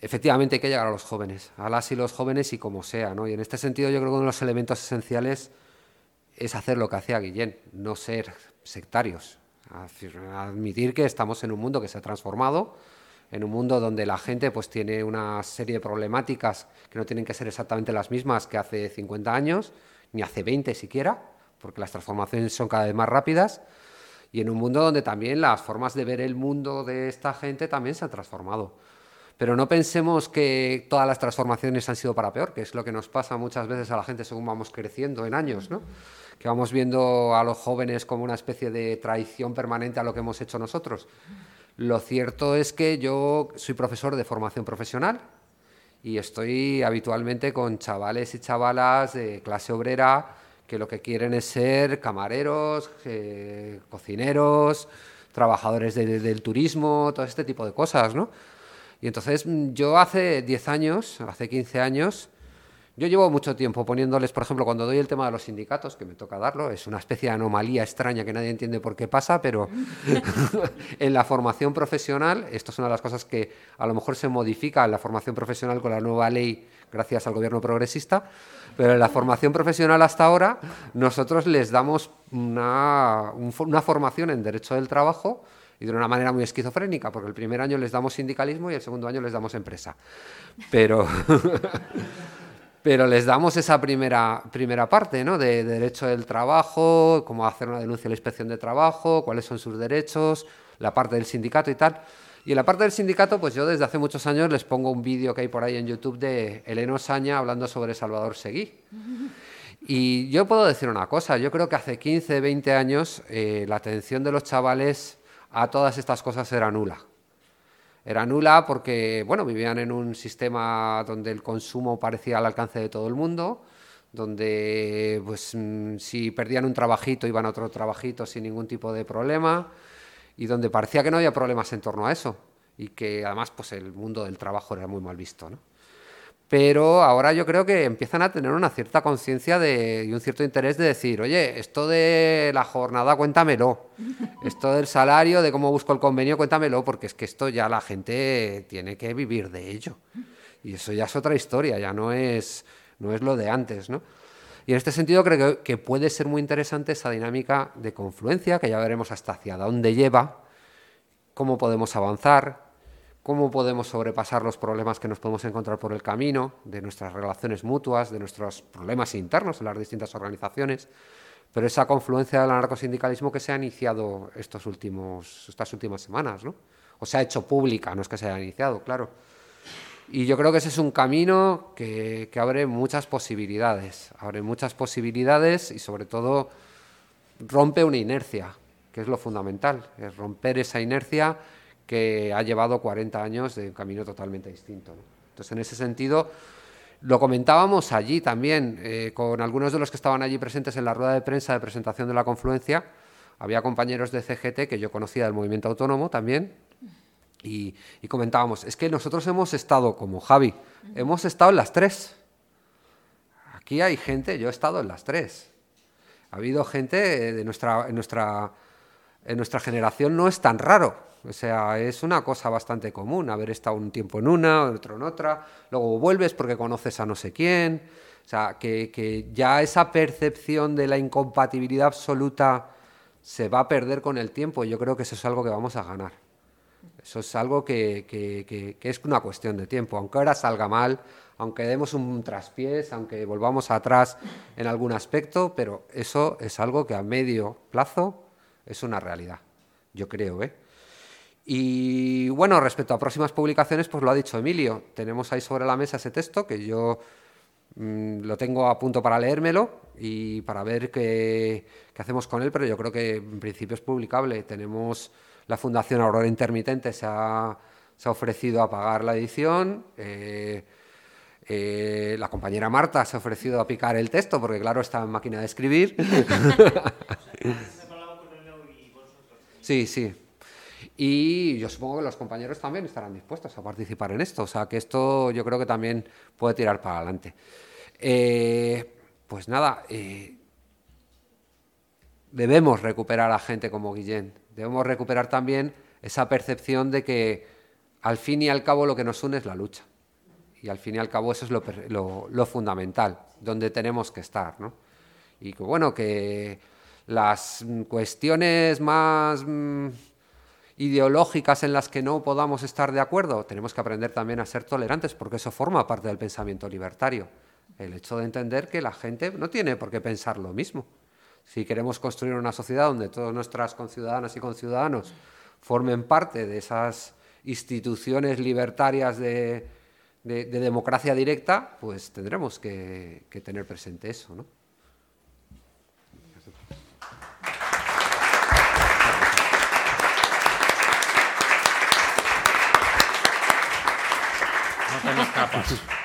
efectivamente hay que llegar a los jóvenes, a las y los jóvenes y como sea, ¿no? Y en este sentido yo creo que uno de los elementos esenciales es hacer lo que hacía Guillén, no ser sectarios, admitir que estamos en un mundo que se ha transformado, en un mundo donde la gente pues tiene una serie de problemáticas que no tienen que ser exactamente las mismas que hace 50 años, ni hace 20 siquiera, porque las transformaciones son cada vez más rápidas, y en un mundo donde también las formas de ver el mundo de esta gente también se han transformado. Pero no pensemos que todas las transformaciones han sido para peor, que es lo que nos pasa muchas veces a la gente según vamos creciendo en años, ¿no? que vamos viendo a los jóvenes como una especie de traición permanente a lo que hemos hecho nosotros. Lo cierto es que yo soy profesor de formación profesional y estoy habitualmente con chavales y chavalas de clase obrera que lo que quieren es ser camareros, eh, cocineros, trabajadores del turismo, todo este tipo de cosas, ¿no? Y entonces mm, yo hace 10 años, hace 15 años, yo llevo mucho tiempo poniéndoles, por ejemplo, cuando doy el tema de los sindicatos, que me toca darlo, es una especie de anomalía extraña que nadie entiende por qué pasa, pero en la formación profesional, esto es una de las cosas que a lo mejor se modifica en la formación profesional con la nueva ley gracias al gobierno progresista, pero en la formación profesional hasta ahora nosotros les damos una, una formación en derecho del trabajo y de una manera muy esquizofrénica, porque el primer año les damos sindicalismo y el segundo año les damos empresa. Pero, pero les damos esa primera, primera parte ¿no? de, derecho del trabajo, cómo hacer una denuncia a la inspección de trabajo, cuáles son sus derechos, la parte del sindicato y tal. Y en la parte del sindicato, pues yo desde hace muchos años les pongo un vídeo que hay por ahí en YouTube de Eleno Saña hablando sobre Salvador Seguí. Y yo puedo decir una cosa, yo creo que hace 15, 20 años eh, la atención de los chavales a todas estas cosas era nula. Era nula porque, bueno, vivían en un sistema donde el consumo parecía al alcance de todo el mundo, donde pues mm, si perdían un trabajito iban a otro trabajito sin ningún tipo de problema y donde parecía que no había problemas en torno a eso y que además pues el mundo del trabajo era muy mal visto, pero ahora yo creo que empiezan a tener una cierta conciencia y un cierto interés de decir, oye, esto de la jornada, cuéntamelo, esto del salario, de cómo busco el convenio, cuéntamelo, porque es que esto ya la gente tiene que vivir de ello. Y eso ya es otra historia, ya no es, no es lo de antes, ¿no? Y en este sentido creo que, que puede ser muy interesante esa dinámica de confluencia, que ya veremos hasta hacia dónde lleva, cómo podemos avanzar, cómo podemos sobrepasar los problemas que nos podemos encontrar por el camino, de nuestras relaciones mutuas, de nuestros problemas internos en las distintas organizaciones, pero esa confluencia del anarcosindicalismo que se ha iniciado estos últimos, estas últimas semanas, ¿no? o se ha hecho pública, no es que se haya iniciado, claro. Y yo creo que ese es un camino que, que abre muchas posibilidades, abre muchas posibilidades y sobre todo rompe una inercia, que es lo fundamental, es romper esa inercia que ha llevado 40 años de un camino totalmente distinto. Entonces, en ese sentido, lo comentábamos allí también, eh, con algunos de los que estaban allí presentes en la rueda de prensa de presentación de la confluencia. Había compañeros de CGT que yo conocía del movimiento autónomo también, y, comentábamos, es que nosotros hemos estado, como Javi, hemos estado en las tres. Aquí hay gente, yo he estado en las tres. Ha habido gente de nuestra, en nuestra, en nuestra generación, no es tan raro o sea, es una cosa bastante común haber estado un tiempo en una, otro en otra, luego vuelves porque conoces a no sé quién. O sea, que, ya esa percepción de la incompatibilidad absoluta se va a perder con el tiempo. Yo creo que eso es algo que vamos a ganar. Eso es algo que, que, es una cuestión de tiempo. Aunque ahora salga mal, aunque demos un traspiés, aunque volvamos atrás en algún aspecto, pero eso es algo que a medio plazo es una realidad. Yo creo, ¿eh? Y bueno, respecto a próximas publicaciones, pues lo ha dicho Emilio. Tenemos ahí sobre la mesa ese texto que yo mm, lo tengo a punto para leérmelo y para ver qué, hacemos con él, pero yo creo que en principio es publicable. Tenemos la Fundación Aurora Intermitente, se ha, ofrecido a pagar la edición. Eh, eh, la compañera Marta se ha ofrecido a picar el texto, porque claro, está en máquina de escribir. sí, sí. Y yo supongo que los compañeros también estarán dispuestos a participar en esto. O sea, que esto yo creo que también puede tirar para adelante. Eh, pues nada, eh, debemos recuperar a gente como Guillén. Debemos recuperar también esa percepción de que al fin y al cabo lo que nos une es la lucha. Y al fin y al cabo eso es lo, fundamental, donde tenemos que estar. ¿no? Y que bueno, que las cuestiones más... Mm, ideológicas en las que no podamos estar de acuerdo, tenemos que aprender también a ser tolerantes porque eso forma parte del pensamiento libertario. El hecho de entender que la gente no tiene por qué pensar lo mismo. Si queremos construir una sociedad donde todas nuestras conciudadanas y conciudadanos formen parte de esas instituciones libertarias de, democracia directa, pues tendremos que, que tener presente eso. ¿no? Capaz.